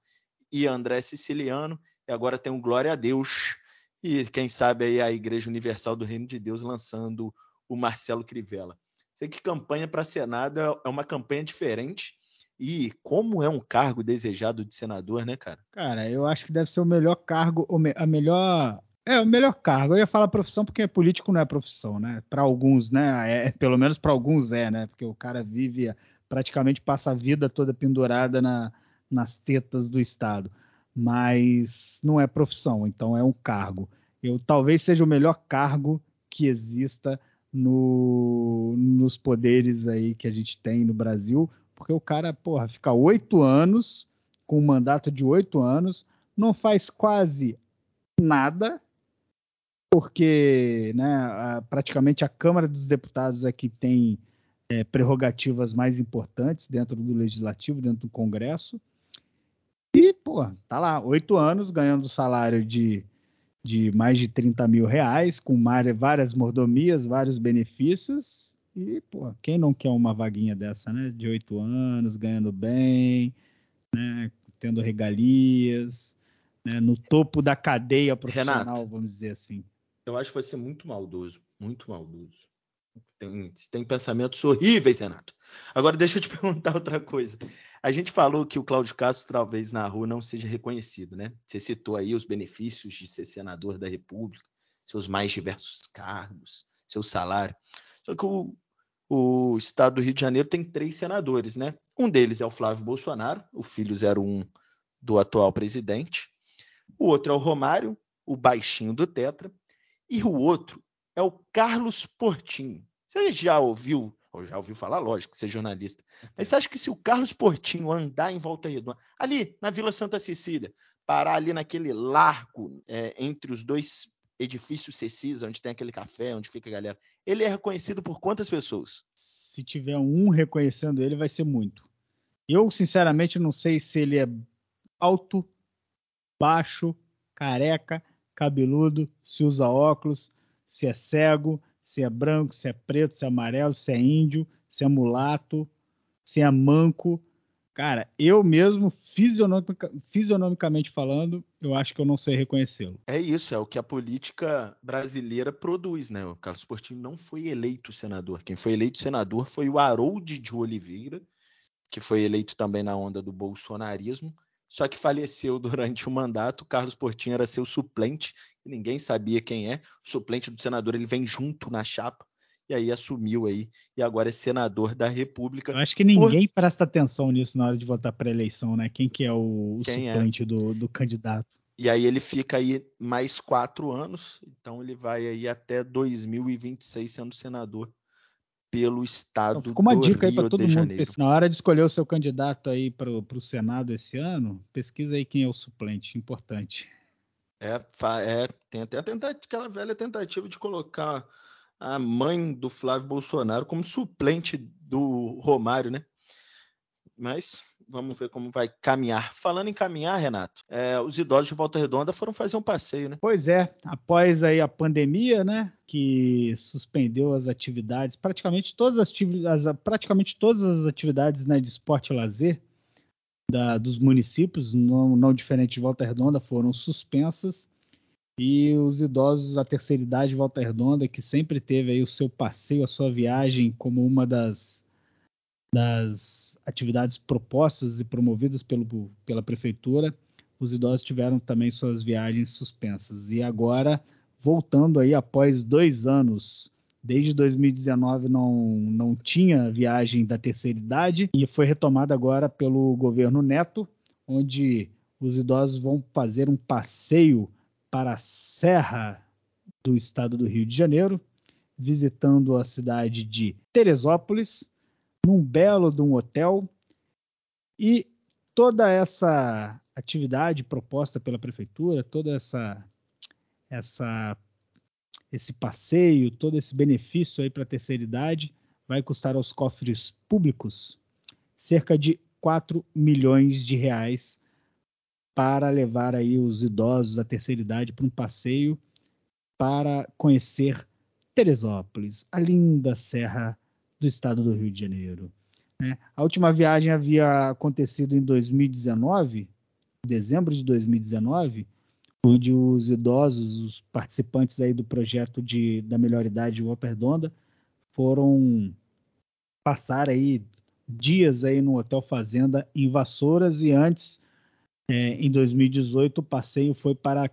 Speaker 2: e André Siciliano, e agora tem um Glória a Deus, e quem sabe aí a Igreja Universal do Reino de Deus lançando o Marcelo Crivella. Sei que campanha para Senado é, é uma campanha diferente, e como é um cargo desejado de senador, né, cara?
Speaker 1: Cara, eu acho que deve ser o melhor cargo, a melhor é, o melhor cargo. Eu ia falar profissão porque político não é profissão, né? Para alguns, né? É, pelo menos para alguns é, né? Porque o cara vive, praticamente passa a vida toda pendurada na, nas tetas do Estado. Mas não é profissão, então é um cargo. Eu talvez seja o melhor cargo que exista no, nos poderes aí que a gente tem no Brasil, porque o cara, porra, fica oito anos com um mandato de oito anos, não faz quase nada, porque né, praticamente a Câmara dos Deputados é que tem é, prerrogativas mais importantes dentro do Legislativo, dentro do Congresso. E, pô, tá lá, oito anos ganhando salário de, de mais de 30 mil reais, com várias mordomias, vários benefícios. E, pô, quem não quer uma vaguinha dessa, né? De oito anos, ganhando bem, né? Tendo regalias, né? no topo da cadeia profissional, Renato, vamos dizer assim
Speaker 2: eu acho que vai ser muito maldoso, muito maldoso. Tem, tem pensamentos horríveis, Renato. Agora deixa eu te perguntar outra coisa. A gente falou que o Cláudio Castro talvez na rua não seja reconhecido, né? Você citou aí os benefícios de ser senador da República, seus mais diversos cargos, seu salário. Só que o, o estado do Rio de Janeiro tem três senadores, né? Um deles é o Flávio Bolsonaro, o filho 01 do atual presidente. O outro é o Romário, o baixinho do Tetra. E o outro é o Carlos Portinho. Você já ouviu, ou já ouviu falar, lógico, ser jornalista, mas você acha que se o Carlos Portinho andar em Volta Redonda, ali na Vila Santa Cecília, parar ali naquele largo é, entre os dois edifícios Cecis, onde tem aquele café, onde fica a galera, ele é reconhecido por quantas pessoas?
Speaker 1: Se tiver um reconhecendo ele, vai ser muito. Eu, sinceramente, não sei se ele é alto, baixo, careca, cabeludo, se usa óculos, se é cego, se é branco, se é preto, se é amarelo, se é índio, se é mulato, se é manco. Cara, eu mesmo, fisionomica, fisionomicamente falando, eu acho que eu não sei reconhecê-lo.
Speaker 2: É isso, é o que a política brasileira produz, né? O Carlos Portinho não foi eleito senador. Quem foi eleito senador foi o Harold de Oliveira, que foi eleito também na onda do bolsonarismo só que faleceu durante o mandato. Carlos Portinho era seu suplente, e ninguém sabia quem é. O suplente do senador ele vem junto na chapa e aí assumiu aí e agora é senador da República.
Speaker 1: Eu acho que ninguém por... presta atenção nisso na hora de votar para eleição, né? Quem que é o, o é? suplente é? Do, do candidato?
Speaker 2: E aí ele fica aí mais quatro anos, então ele vai aí até 2026 sendo senador pelo estado então,
Speaker 1: ficou uma dica aí para todo mundo. Janeiro. Na hora de escolher o seu candidato aí para o Senado esse ano, pesquisa aí quem é o suplente, importante.
Speaker 2: É, é tem até aquela velha tentativa de colocar a mãe do Flávio Bolsonaro como suplente do Romário, né? Mas vamos ver como vai caminhar. Falando em caminhar, Renato, é, os idosos de Volta Redonda foram fazer um passeio, né?
Speaker 1: Pois é, após aí a pandemia, né, que suspendeu as atividades, praticamente todas as atividades, praticamente todas as atividades né, de esporte e lazer da, dos municípios, não, não diferente de Volta Redonda, foram suspensas. E os idosos, a terceira idade de Volta Redonda, que sempre teve aí o seu passeio, a sua viagem como uma das, das atividades propostas e promovidas pelo, pela prefeitura os idosos tiveram também suas viagens suspensas. E agora, voltando aí após dois anos, desde 2019 não, não tinha viagem da terceira idade e foi retomada agora pelo governo Neto, onde os idosos vão fazer um passeio para a Serra do estado do Rio de Janeiro, visitando a cidade de Teresópolis, num belo de um hotel e toda essa atividade proposta pela prefeitura, toda essa essa esse passeio, todo esse benefício aí para a terceira idade vai custar aos cofres públicos cerca de 4 milhões de reais para levar aí os idosos da terceira idade para um passeio para conhecer Teresópolis, a linda serra do estado do Rio de Janeiro. Né? A última viagem havia acontecido em 2019, dezembro de 2019, onde os idosos, os participantes aí do projeto de, da melhor idade Redonda, foram passar aí dias aí no Hotel Fazenda em Vassouras e antes, é, em 2018, o passeio foi para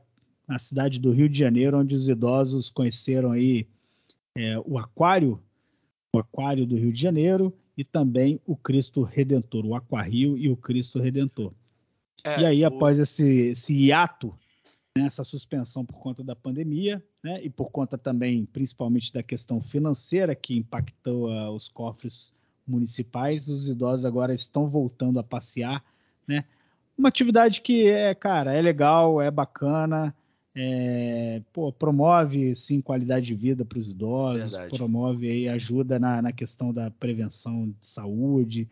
Speaker 1: a cidade do Rio de Janeiro, onde os idosos conheceram aí é, o aquário, o aquário do Rio de Janeiro e também o Cristo Redentor, o Aquarrio e o Cristo Redentor. É, e aí, o... após esse, esse hiato, né, essa suspensão por conta da pandemia, né, e por conta também, principalmente, da questão financeira que impactou uh, os cofres municipais, os idosos agora estão voltando a passear, né? Uma atividade que é, cara, é legal, é bacana, é, pô, promove sim qualidade de vida para os idosos, Verdade. promove aí ajuda na, na questão da prevenção de saúde.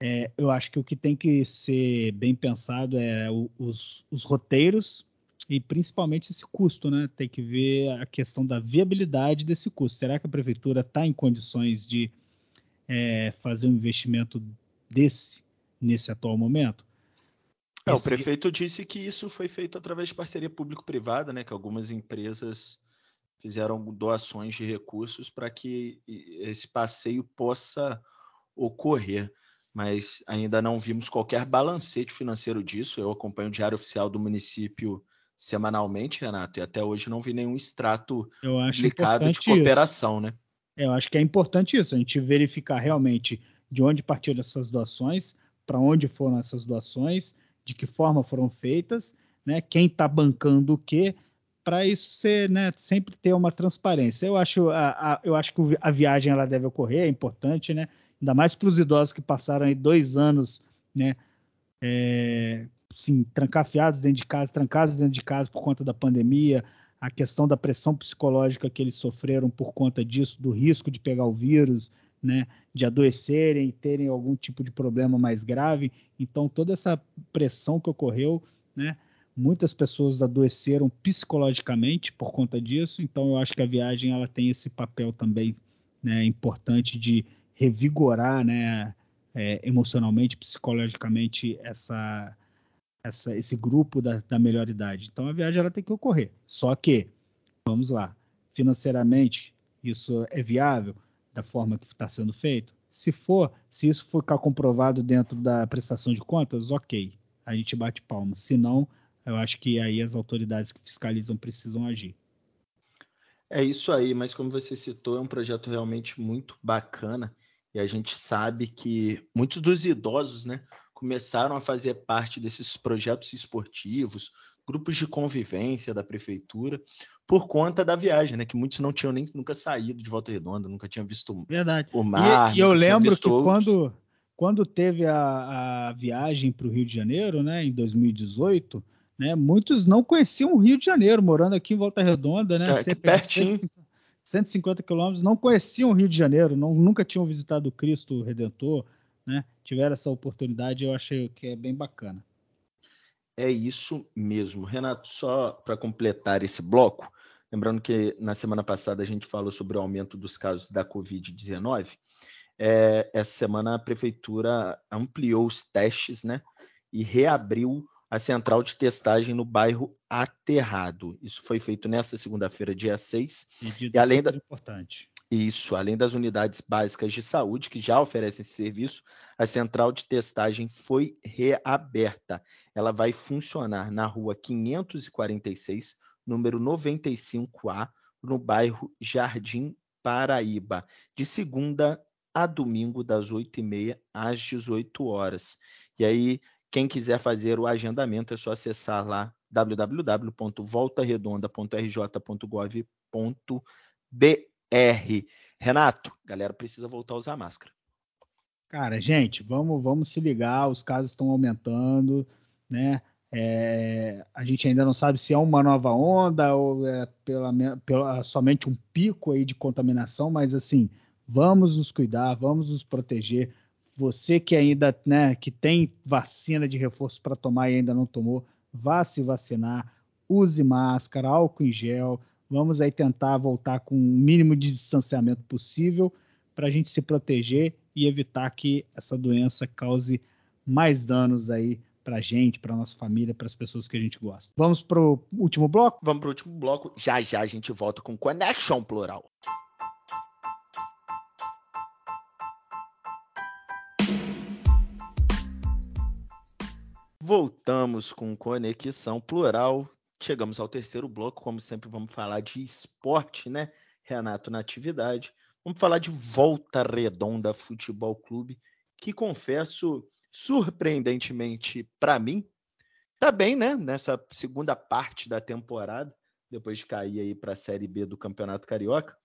Speaker 1: É, eu acho que o que tem que ser bem pensado é o, os, os, roteiros e principalmente esse custo, né? Tem que ver a questão da viabilidade desse custo. Será que a prefeitura está em condições de é, fazer um investimento desse nesse atual momento?
Speaker 2: É, o prefeito disse que isso foi feito através de parceria público-privada, né? Que algumas empresas fizeram doações de recursos para que esse passeio possa ocorrer. Mas ainda não vimos qualquer balancete financeiro disso. Eu acompanho o Diário Oficial do município semanalmente, Renato, e até hoje não vi nenhum extrato publicado de cooperação,
Speaker 1: isso.
Speaker 2: né?
Speaker 1: Eu acho que é importante isso, a gente verificar realmente de onde partiram essas doações, para onde foram essas doações, de que forma foram feitas, né, quem está bancando o quê, para isso ser, né, sempre ter uma transparência. Eu acho, a, a, eu acho que a viagem ela deve ocorrer, é importante, né, ainda mais para os idosos que passaram aí dois anos, né, é, assim, trancafiados dentro de casa, trancados dentro de casa por conta da pandemia, a questão da pressão psicológica que eles sofreram por conta disso, do risco de pegar o vírus, né, de adoecerem e terem algum tipo de problema mais grave. Então, toda essa pressão que ocorreu, né, muitas pessoas adoeceram psicologicamente por conta disso. Então, eu acho que a viagem ela tem esse papel também né, importante de revigorar, né, é, emocionalmente, psicologicamente essa, essa, esse grupo da, da melhor idade. Então, a viagem ela tem que ocorrer. Só que, vamos lá, financeiramente isso é viável? Da forma que está sendo feito? Se for, se isso ficar comprovado dentro da prestação de contas, ok, a gente bate palma. Se não, eu acho que aí as autoridades que fiscalizam precisam agir.
Speaker 2: É isso aí, mas como você citou, é um projeto realmente muito bacana e a gente sabe que muitos dos idosos, né, começaram a fazer parte desses projetos esportivos, grupos de convivência da prefeitura, por conta da viagem, né? Que muitos não tinham nem nunca saído de Volta Redonda, nunca tinham visto
Speaker 1: Verdade.
Speaker 2: o mar.
Speaker 1: E, e eu lembro que quando, quando teve a, a viagem para o Rio de Janeiro, né, em 2018, né, muitos não conheciam o Rio de Janeiro, morando aqui em Volta Redonda, né?
Speaker 2: É, pertinho.
Speaker 1: 150 quilômetros, não conheciam o Rio de Janeiro, não, nunca tinham visitado o Cristo Redentor, né, tiveram essa oportunidade, eu achei que é bem bacana.
Speaker 2: É isso mesmo. Renato, só para completar esse bloco, lembrando que na semana passada a gente falou sobre o aumento dos casos da Covid-19, é, essa semana a prefeitura ampliou os testes né, e reabriu a central de testagem no bairro Aterrado. Isso foi feito nesta segunda-feira, dia 6.
Speaker 1: Medida e além da... importante
Speaker 2: Isso, além das unidades básicas de saúde que já oferecem esse serviço, a central de testagem foi reaberta. Ela vai funcionar na rua 546, número 95A, no bairro Jardim Paraíba, de segunda a domingo, das 8h30 às 18 horas. E aí, quem quiser fazer o agendamento, é só acessar lá www.voltaredonda.rj.gov.br R. Renato, galera precisa voltar a usar máscara.
Speaker 1: Cara, gente, vamos, vamos se ligar, os casos estão aumentando, né? É, a gente ainda não sabe se é uma nova onda ou é pela, pela, somente um pico aí de contaminação, mas assim, vamos nos cuidar, vamos nos proteger. Você que ainda, né, que tem vacina de reforço para tomar e ainda não tomou, vá se vacinar, use máscara, álcool em gel, Vamos aí tentar voltar com o mínimo de distanciamento possível para a gente se proteger e evitar que essa doença cause mais danos aí para a gente, para nossa família, para as pessoas que a gente gosta. Vamos para o último bloco?
Speaker 2: Vamos para o último bloco. Já já a gente volta com Connection Plural. Voltamos com Conexão Plural Chegamos ao terceiro bloco, como sempre vamos falar de esporte, né? Renato na atividade. Vamos falar de Volta Redonda Futebol Clube, que confesso, surpreendentemente para mim, tá bem, né? Nessa segunda parte da temporada, depois de cair aí para a Série B do Campeonato Carioca.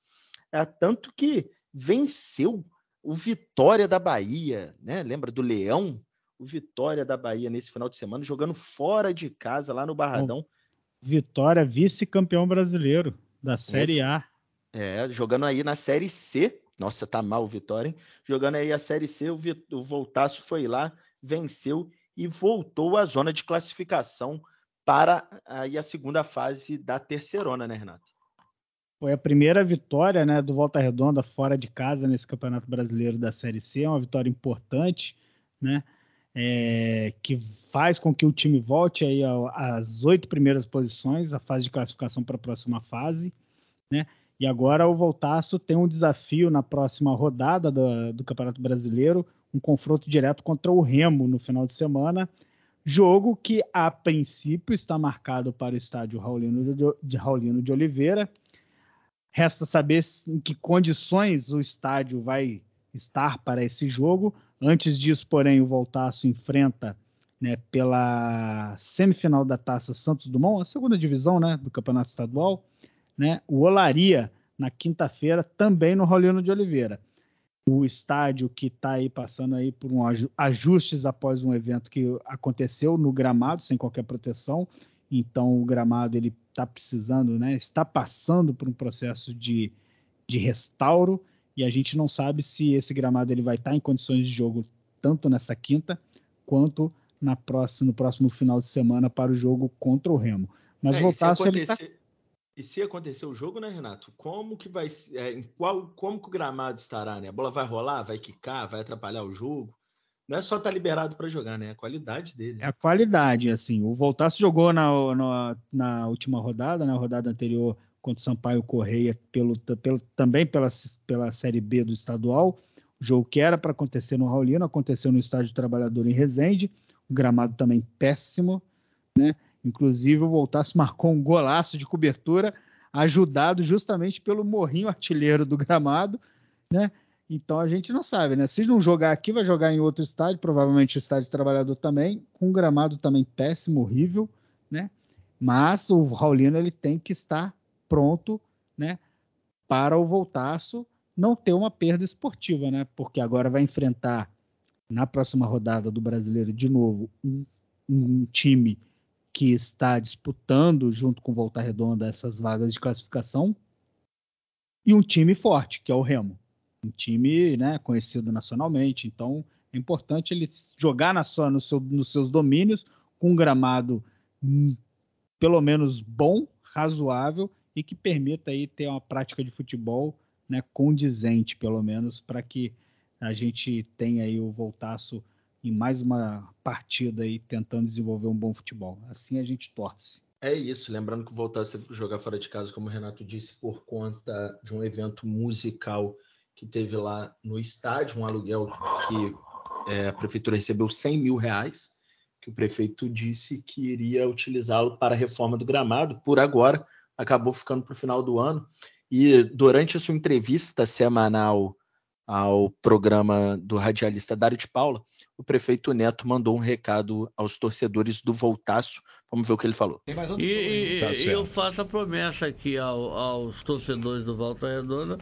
Speaker 2: É tanto que venceu o Vitória da Bahia, né? Lembra do Leão? O Vitória da Bahia nesse final de semana, jogando fora de casa lá no Barradão.
Speaker 1: Vitória, vice-campeão brasileiro da Série Esse, A.
Speaker 2: É, jogando aí na Série C. Nossa, tá mal o Vitória, hein? Jogando aí a Série C, o, o Voltaço foi lá, venceu e voltou à zona de classificação para aí a segunda fase da terceirona, né, Renato?
Speaker 1: Foi a primeira vitória né, do Volta Redonda fora de casa nesse Campeonato Brasileiro da Série C, é uma vitória importante, né? É, que faz com que o time volte aí às oito primeiras posições, a fase de classificação para a próxima fase, né? E agora o Voltaço tem um desafio na próxima rodada do, do Campeonato Brasileiro, um confronto direto contra o Remo no final de semana, jogo que a princípio está marcado para o estádio Raulino de, de, Raulino de Oliveira. Resta saber em que condições o estádio vai estar para esse jogo. Antes disso, porém, o Voltaço enfrenta né, pela semifinal da Taça Santos Dumont, a segunda divisão né, do Campeonato Estadual, né, o Olaria na quinta-feira, também no Rolino de Oliveira. O estádio que está aí passando aí por um ajustes após um evento que aconteceu no gramado, sem qualquer proteção. Então o gramado ele está precisando, né, está passando por um processo de, de restauro e a gente não sabe se esse gramado ele vai estar em condições de jogo tanto nessa quinta quanto na próxima, no próximo final de semana para o jogo contra o Remo. Mas é, voltar
Speaker 2: se ele tá... E se acontecer o jogo, né, Renato? Como que vai é, em qual como que o gramado estará, né? A bola vai rolar, vai quicar, vai atrapalhar o jogo? Não é só estar tá liberado para jogar, né? É a qualidade dele.
Speaker 1: É a qualidade, assim. O Voltaço jogou na, na, na última rodada, na rodada anterior, contra o Sampaio Correia pelo, pelo, também pela, pela Série B do estadual. O jogo que era para acontecer no Raulino aconteceu no Estádio Trabalhador em Resende. O gramado também péssimo, né? Inclusive o Voltaço marcou um golaço de cobertura, ajudado justamente pelo morrinho artilheiro do gramado, né? Então a gente não sabe, né? Se não jogar aqui, vai jogar em outro estádio, provavelmente o estádio Trabalhador também, com um gramado também péssimo, horrível, né? Mas o Raulino ele tem que estar pronto, né, para o Voltaço não ter uma perda esportiva, né? Porque agora vai enfrentar na próxima rodada do Brasileiro de novo um, um time que está disputando junto com Volta Redonda essas vagas de classificação e um time forte, que é o Remo. Um time né, conhecido nacionalmente. Então é importante ele jogar na sua, no seu, nos seus domínios com um gramado hum, pelo menos bom, razoável e que permita aí ter uma prática de futebol né, condizente, pelo menos, para que a gente tenha aí o Voltaço em mais uma partida aí tentando desenvolver um bom futebol. Assim a gente torce.
Speaker 2: É isso, lembrando que voltasse a jogar fora de casa, como o Renato disse, por conta de um evento musical que teve lá no estádio, um aluguel que é, a prefeitura recebeu 100 mil reais, que o prefeito disse que iria utilizá-lo para a reforma do gramado, por agora, acabou ficando para o final do ano. E durante a sua entrevista semanal ao programa do radialista Dário de Paula, o prefeito Neto mandou um recado aos torcedores do Voltaço. Vamos ver o que ele falou.
Speaker 4: E, e, tá eu faço a promessa aqui ao, aos torcedores do Volta Redonda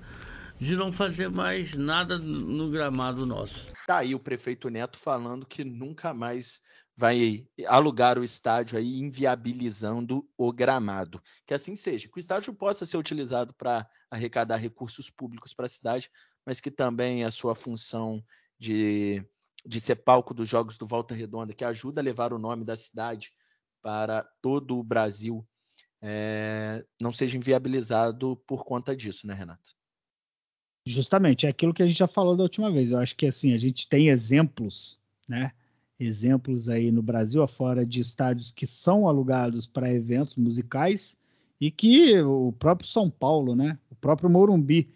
Speaker 4: de não fazer mais nada no gramado nosso.
Speaker 2: Tá aí o prefeito Neto falando que nunca mais vai alugar o estádio aí, inviabilizando o gramado. Que assim seja, que o estádio possa ser utilizado para arrecadar recursos públicos para a cidade, mas que também a sua função de, de ser palco dos Jogos do Volta Redonda, que ajuda a levar o nome da cidade para todo o Brasil, é, não seja inviabilizado por conta disso, né, Renato?
Speaker 1: Justamente, é aquilo que a gente já falou da última vez. Eu acho que assim, a gente tem exemplos, né? Exemplos aí no Brasil afora de estádios que são alugados para eventos musicais e que o próprio São Paulo, né, o próprio Morumbi,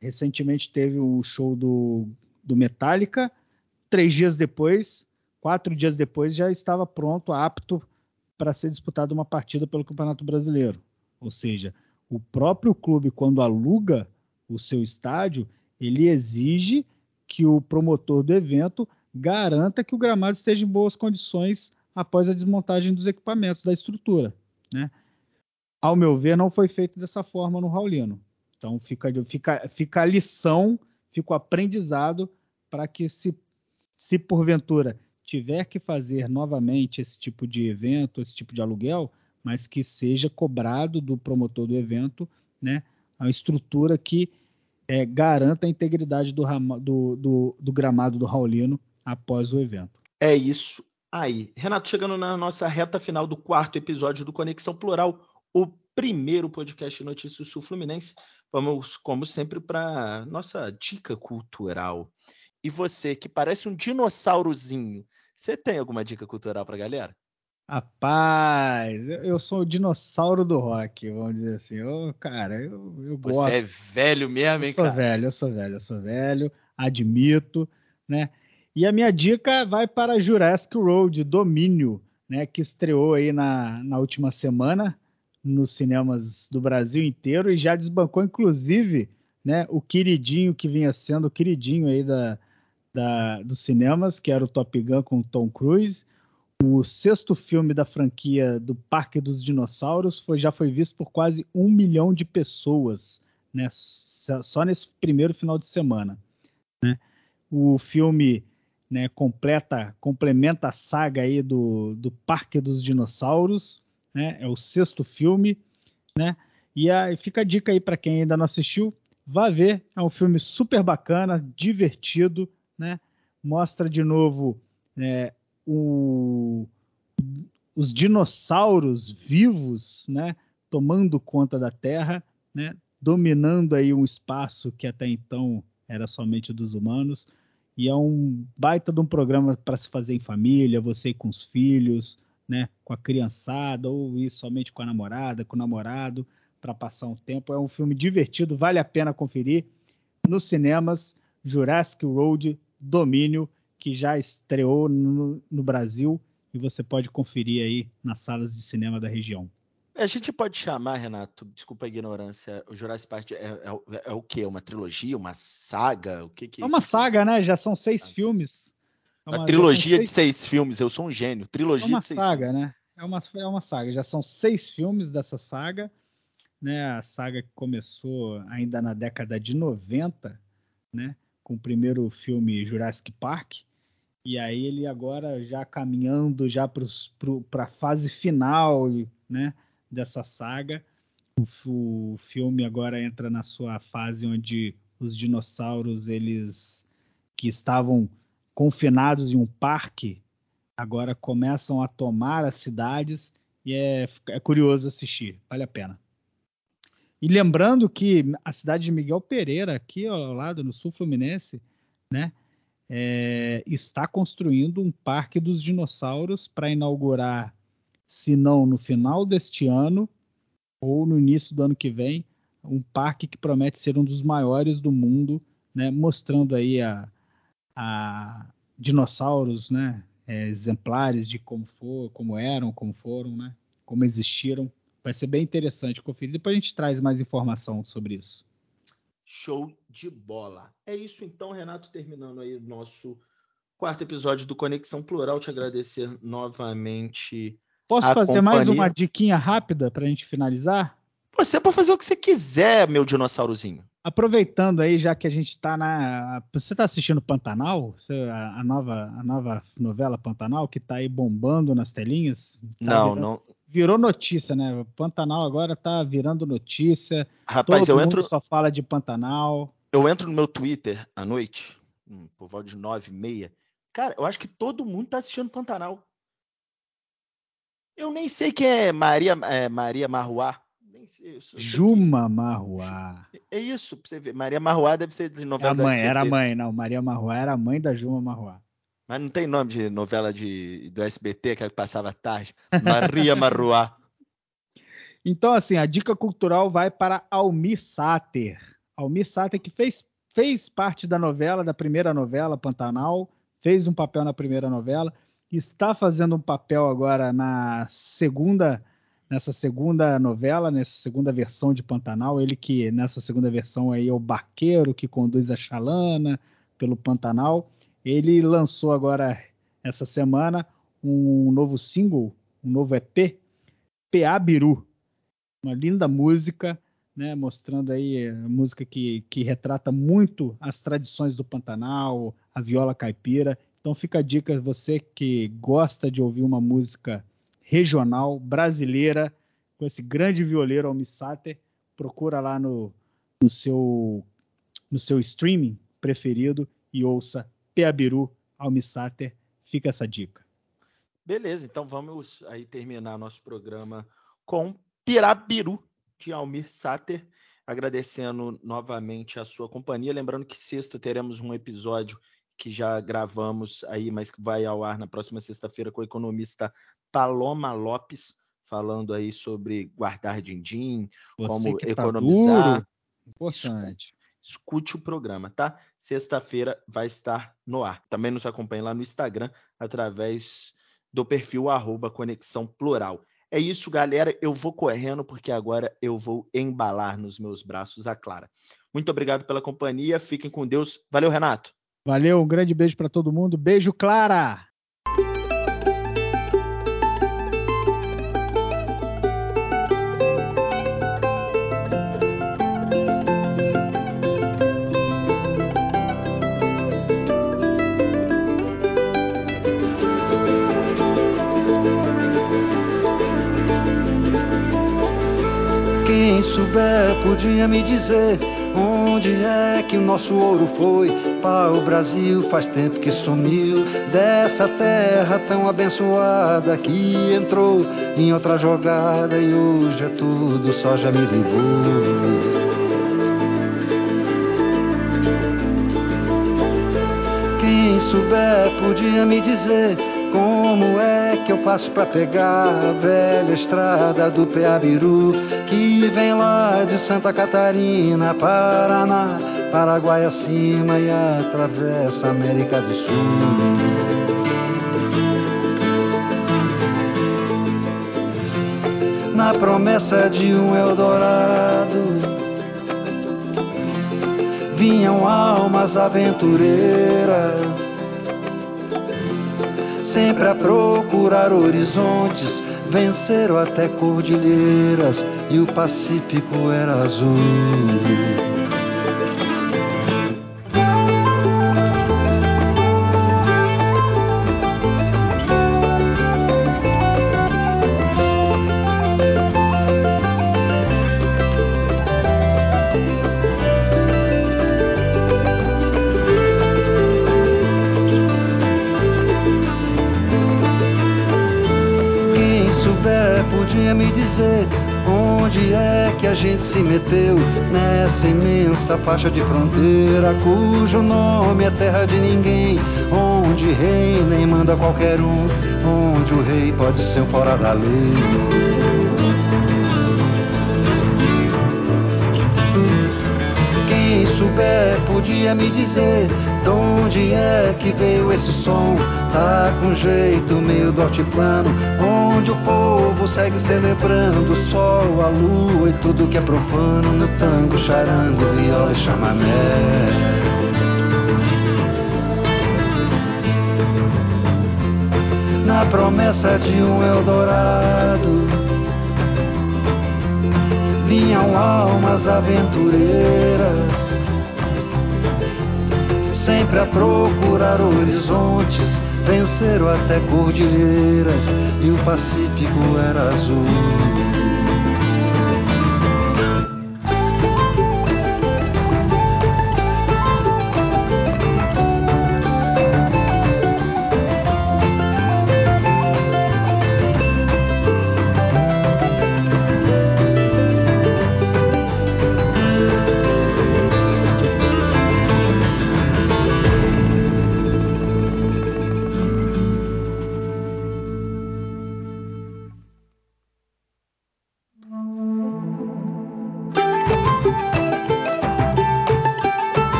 Speaker 1: recentemente teve um show do, do Metallica, três dias depois, quatro dias depois, já estava pronto, apto para ser disputada uma partida pelo Campeonato Brasileiro. Ou seja, o próprio clube, quando aluga o seu estádio, ele exige que o promotor do evento garanta que o gramado esteja em boas condições após a desmontagem dos equipamentos, da estrutura. Né? Ao meu ver, não foi feito dessa forma no Raulino. Então fica, fica, fica a lição, fica o aprendizado para que se, se porventura tiver que fazer novamente esse tipo de evento, esse tipo de aluguel, mas que seja cobrado do promotor do evento, né, a estrutura que é, garanta a integridade do, do, do, do gramado do Raulino após o evento.
Speaker 2: É isso aí. Renato, chegando na nossa reta final do quarto episódio do Conexão Plural, o primeiro podcast de notícias sul-fluminense. Vamos, como sempre, para nossa dica cultural. E você, que parece um dinossaurozinho, você tem alguma dica cultural para a galera?
Speaker 1: Rapaz, eu sou o dinossauro do rock, vamos dizer assim. Eu, cara, eu, eu gosto.
Speaker 2: Você é velho mesmo, hein,
Speaker 1: eu sou
Speaker 2: cara?
Speaker 1: velho, eu sou velho, eu sou velho, admito, né? E a minha dica vai para Jurassic World Domínio, né, que estreou aí na, na última semana nos cinemas do Brasil inteiro e já desbancou, inclusive, né, o queridinho que vinha sendo o queridinho aí da, da, dos cinemas, que era o Top Gun com Tom Cruise. O sexto filme da franquia do Parque dos Dinossauros foi, já foi visto por quase um milhão de pessoas, né, só nesse primeiro final de semana. Né? O filme né, completa, complementa a saga aí do, do Parque dos Dinossauros, né, é o sexto filme, né, e aí fica a dica aí para quem ainda não assistiu, vá ver, é um filme super bacana, divertido, né, mostra de novo é, o, os dinossauros vivos, né, tomando conta da Terra, né, dominando aí um espaço que até então era somente dos humanos, e é um baita de um programa para se fazer em família, você com os filhos, né, com a criançada, ou ir somente com a namorada, com o namorado, para passar um tempo. É um filme divertido, vale a pena conferir. Nos cinemas, Jurassic World Domínio, que já estreou no, no Brasil e você pode conferir aí nas salas de cinema da região.
Speaker 2: A gente pode chamar, Renato, desculpa a ignorância, o Jurassic Park é, é, é o quê? Uma trilogia, uma saga? O que, que
Speaker 1: É uma saga, né? Já são seis saga. filmes.
Speaker 2: É uma, uma trilogia seis... de seis filmes, eu sou um gênio. Trilogia é
Speaker 1: uma
Speaker 2: de seis
Speaker 1: saga,
Speaker 2: filmes.
Speaker 1: né? É uma, é uma saga. Já são seis filmes dessa saga. Né? A saga que começou ainda na década de 90, né? Com o primeiro filme Jurassic Park. E aí ele agora já caminhando já para a fase final, né? Dessa saga. O, o, filme agora entra na sua fase onde os dinossauros eles que estavam confinados em um parque agora começam a tomar as cidades e é, é curioso assistir, vale a pena. E lembrando que a cidade de Miguel Pereira, aqui ao lado no sul fluminense, né, é, está construindo um parque dos dinossauros para inaugurar se não no final deste ano ou no início do ano que vem, um parque que promete ser um dos maiores do mundo, né, mostrando aí a, a dinossauros, né, é, exemplares de como for, como eram, como foram, né, como existiram. Vai ser bem interessante conferir. Depois a gente traz mais informação sobre isso.
Speaker 2: Show de bola. É isso então, Renato, terminando aí o nosso quarto episódio do Conexão Plural. Te agradecer novamente.
Speaker 1: Posso fazer companhia. mais uma diquinha rápida para a gente finalizar?
Speaker 2: Você pode fazer o que você quiser, meu dinossaurozinho.
Speaker 1: Aproveitando aí, já que a gente está na. Você está assistindo Pantanal? A, nova, a nova novela Pantanal, que está aí bombando nas telinhas?
Speaker 2: Tá não, virando, não.
Speaker 1: Virou notícia, né? Pantanal agora está virando notícia.
Speaker 2: Rapaz,
Speaker 1: Todo
Speaker 2: eu entro.
Speaker 1: só fala de Pantanal.
Speaker 2: Eu entro no meu Twitter à noite, hum, por volta de nove e meia. Cara, eu acho que todo mundo está assistindo Pantanal. Eu nem sei quem é Maria, é, Maria Marruá
Speaker 1: Juma Marruá.
Speaker 2: É isso, pra você ver. Maria Marruá deve ser de novela
Speaker 1: é a mãe, Era a mãe, não. Maria Marruá era a mãe da Juma Marruá.
Speaker 2: Mas não tem nome de novela de, do SBT que passava tarde. Maria Marruá.
Speaker 1: Então, assim, a dica cultural vai para Almir Sater. Almir Sater que fez, fez parte da novela, da primeira novela, Pantanal, fez um papel na primeira novela, está fazendo um papel agora na segunda nessa segunda novela, nessa segunda versão de Pantanal, ele que nessa segunda versão aí é o barqueiro que conduz a Xalana pelo Pantanal. Ele lançou agora essa semana um novo single, um novo EP, PA Biru, uma linda música, né, mostrando aí música que, que retrata muito as tradições do Pantanal, a viola caipira. Então fica a dica, você que gosta de ouvir uma música regional brasileira com esse grande violeiro Almissater. Procura lá no, no, seu, no seu streaming preferido e ouça Peabiru Almissater. Fica essa dica.
Speaker 2: Beleza, então vamos aí terminar nosso programa com Pirabiru de Almir Sater, agradecendo novamente a sua companhia. Lembrando que sexta teremos um episódio que já gravamos aí, mas que vai ao ar na próxima sexta-feira com o economista Paloma Lopes, falando aí sobre guardar din-din, como tá economizar.
Speaker 1: Duro, importante.
Speaker 2: Escute o programa, tá? Sexta-feira vai estar no ar. Também nos acompanhe lá no Instagram através do perfil arroba Conexão Plural. É isso, galera. Eu vou correndo porque agora eu vou embalar nos meus braços a Clara. Muito obrigado pela companhia. Fiquem com Deus. Valeu, Renato.
Speaker 1: Valeu, um grande beijo para todo mundo. Beijo, Clara.
Speaker 5: Quem souber podia me dizer onde é que o nosso ouro foi o Brasil faz tempo que sumiu dessa terra tão abençoada que entrou em outra jogada e hoje é tudo só ligou. Quem souber podia me dizer como é que eu faço para pegar a velha estrada do Peabiru que vem lá de Santa Catarina, Paraná Paraguai acima e atravessa América do Sul. Na promessa de um Eldorado, vinham almas aventureiras, sempre a procurar horizontes, venceram até cordilheiras e o Pacífico era azul. Imensa faixa de fronteira, cujo nome é terra de ninguém, onde reina e manda qualquer um, onde o rei pode ser fora da lei. Quem souber podia me dizer onde é que veio esse som? Tá com jeito meio do altiplano, onde o povo segue celebrando o sol, a lua e tudo que é profano no tango, charango, viola e chamamé. Na promessa de um Eldorado vinham almas aventureiras sempre a procurar horizontes, venceram até cordilheiras e o Pacífico era azul.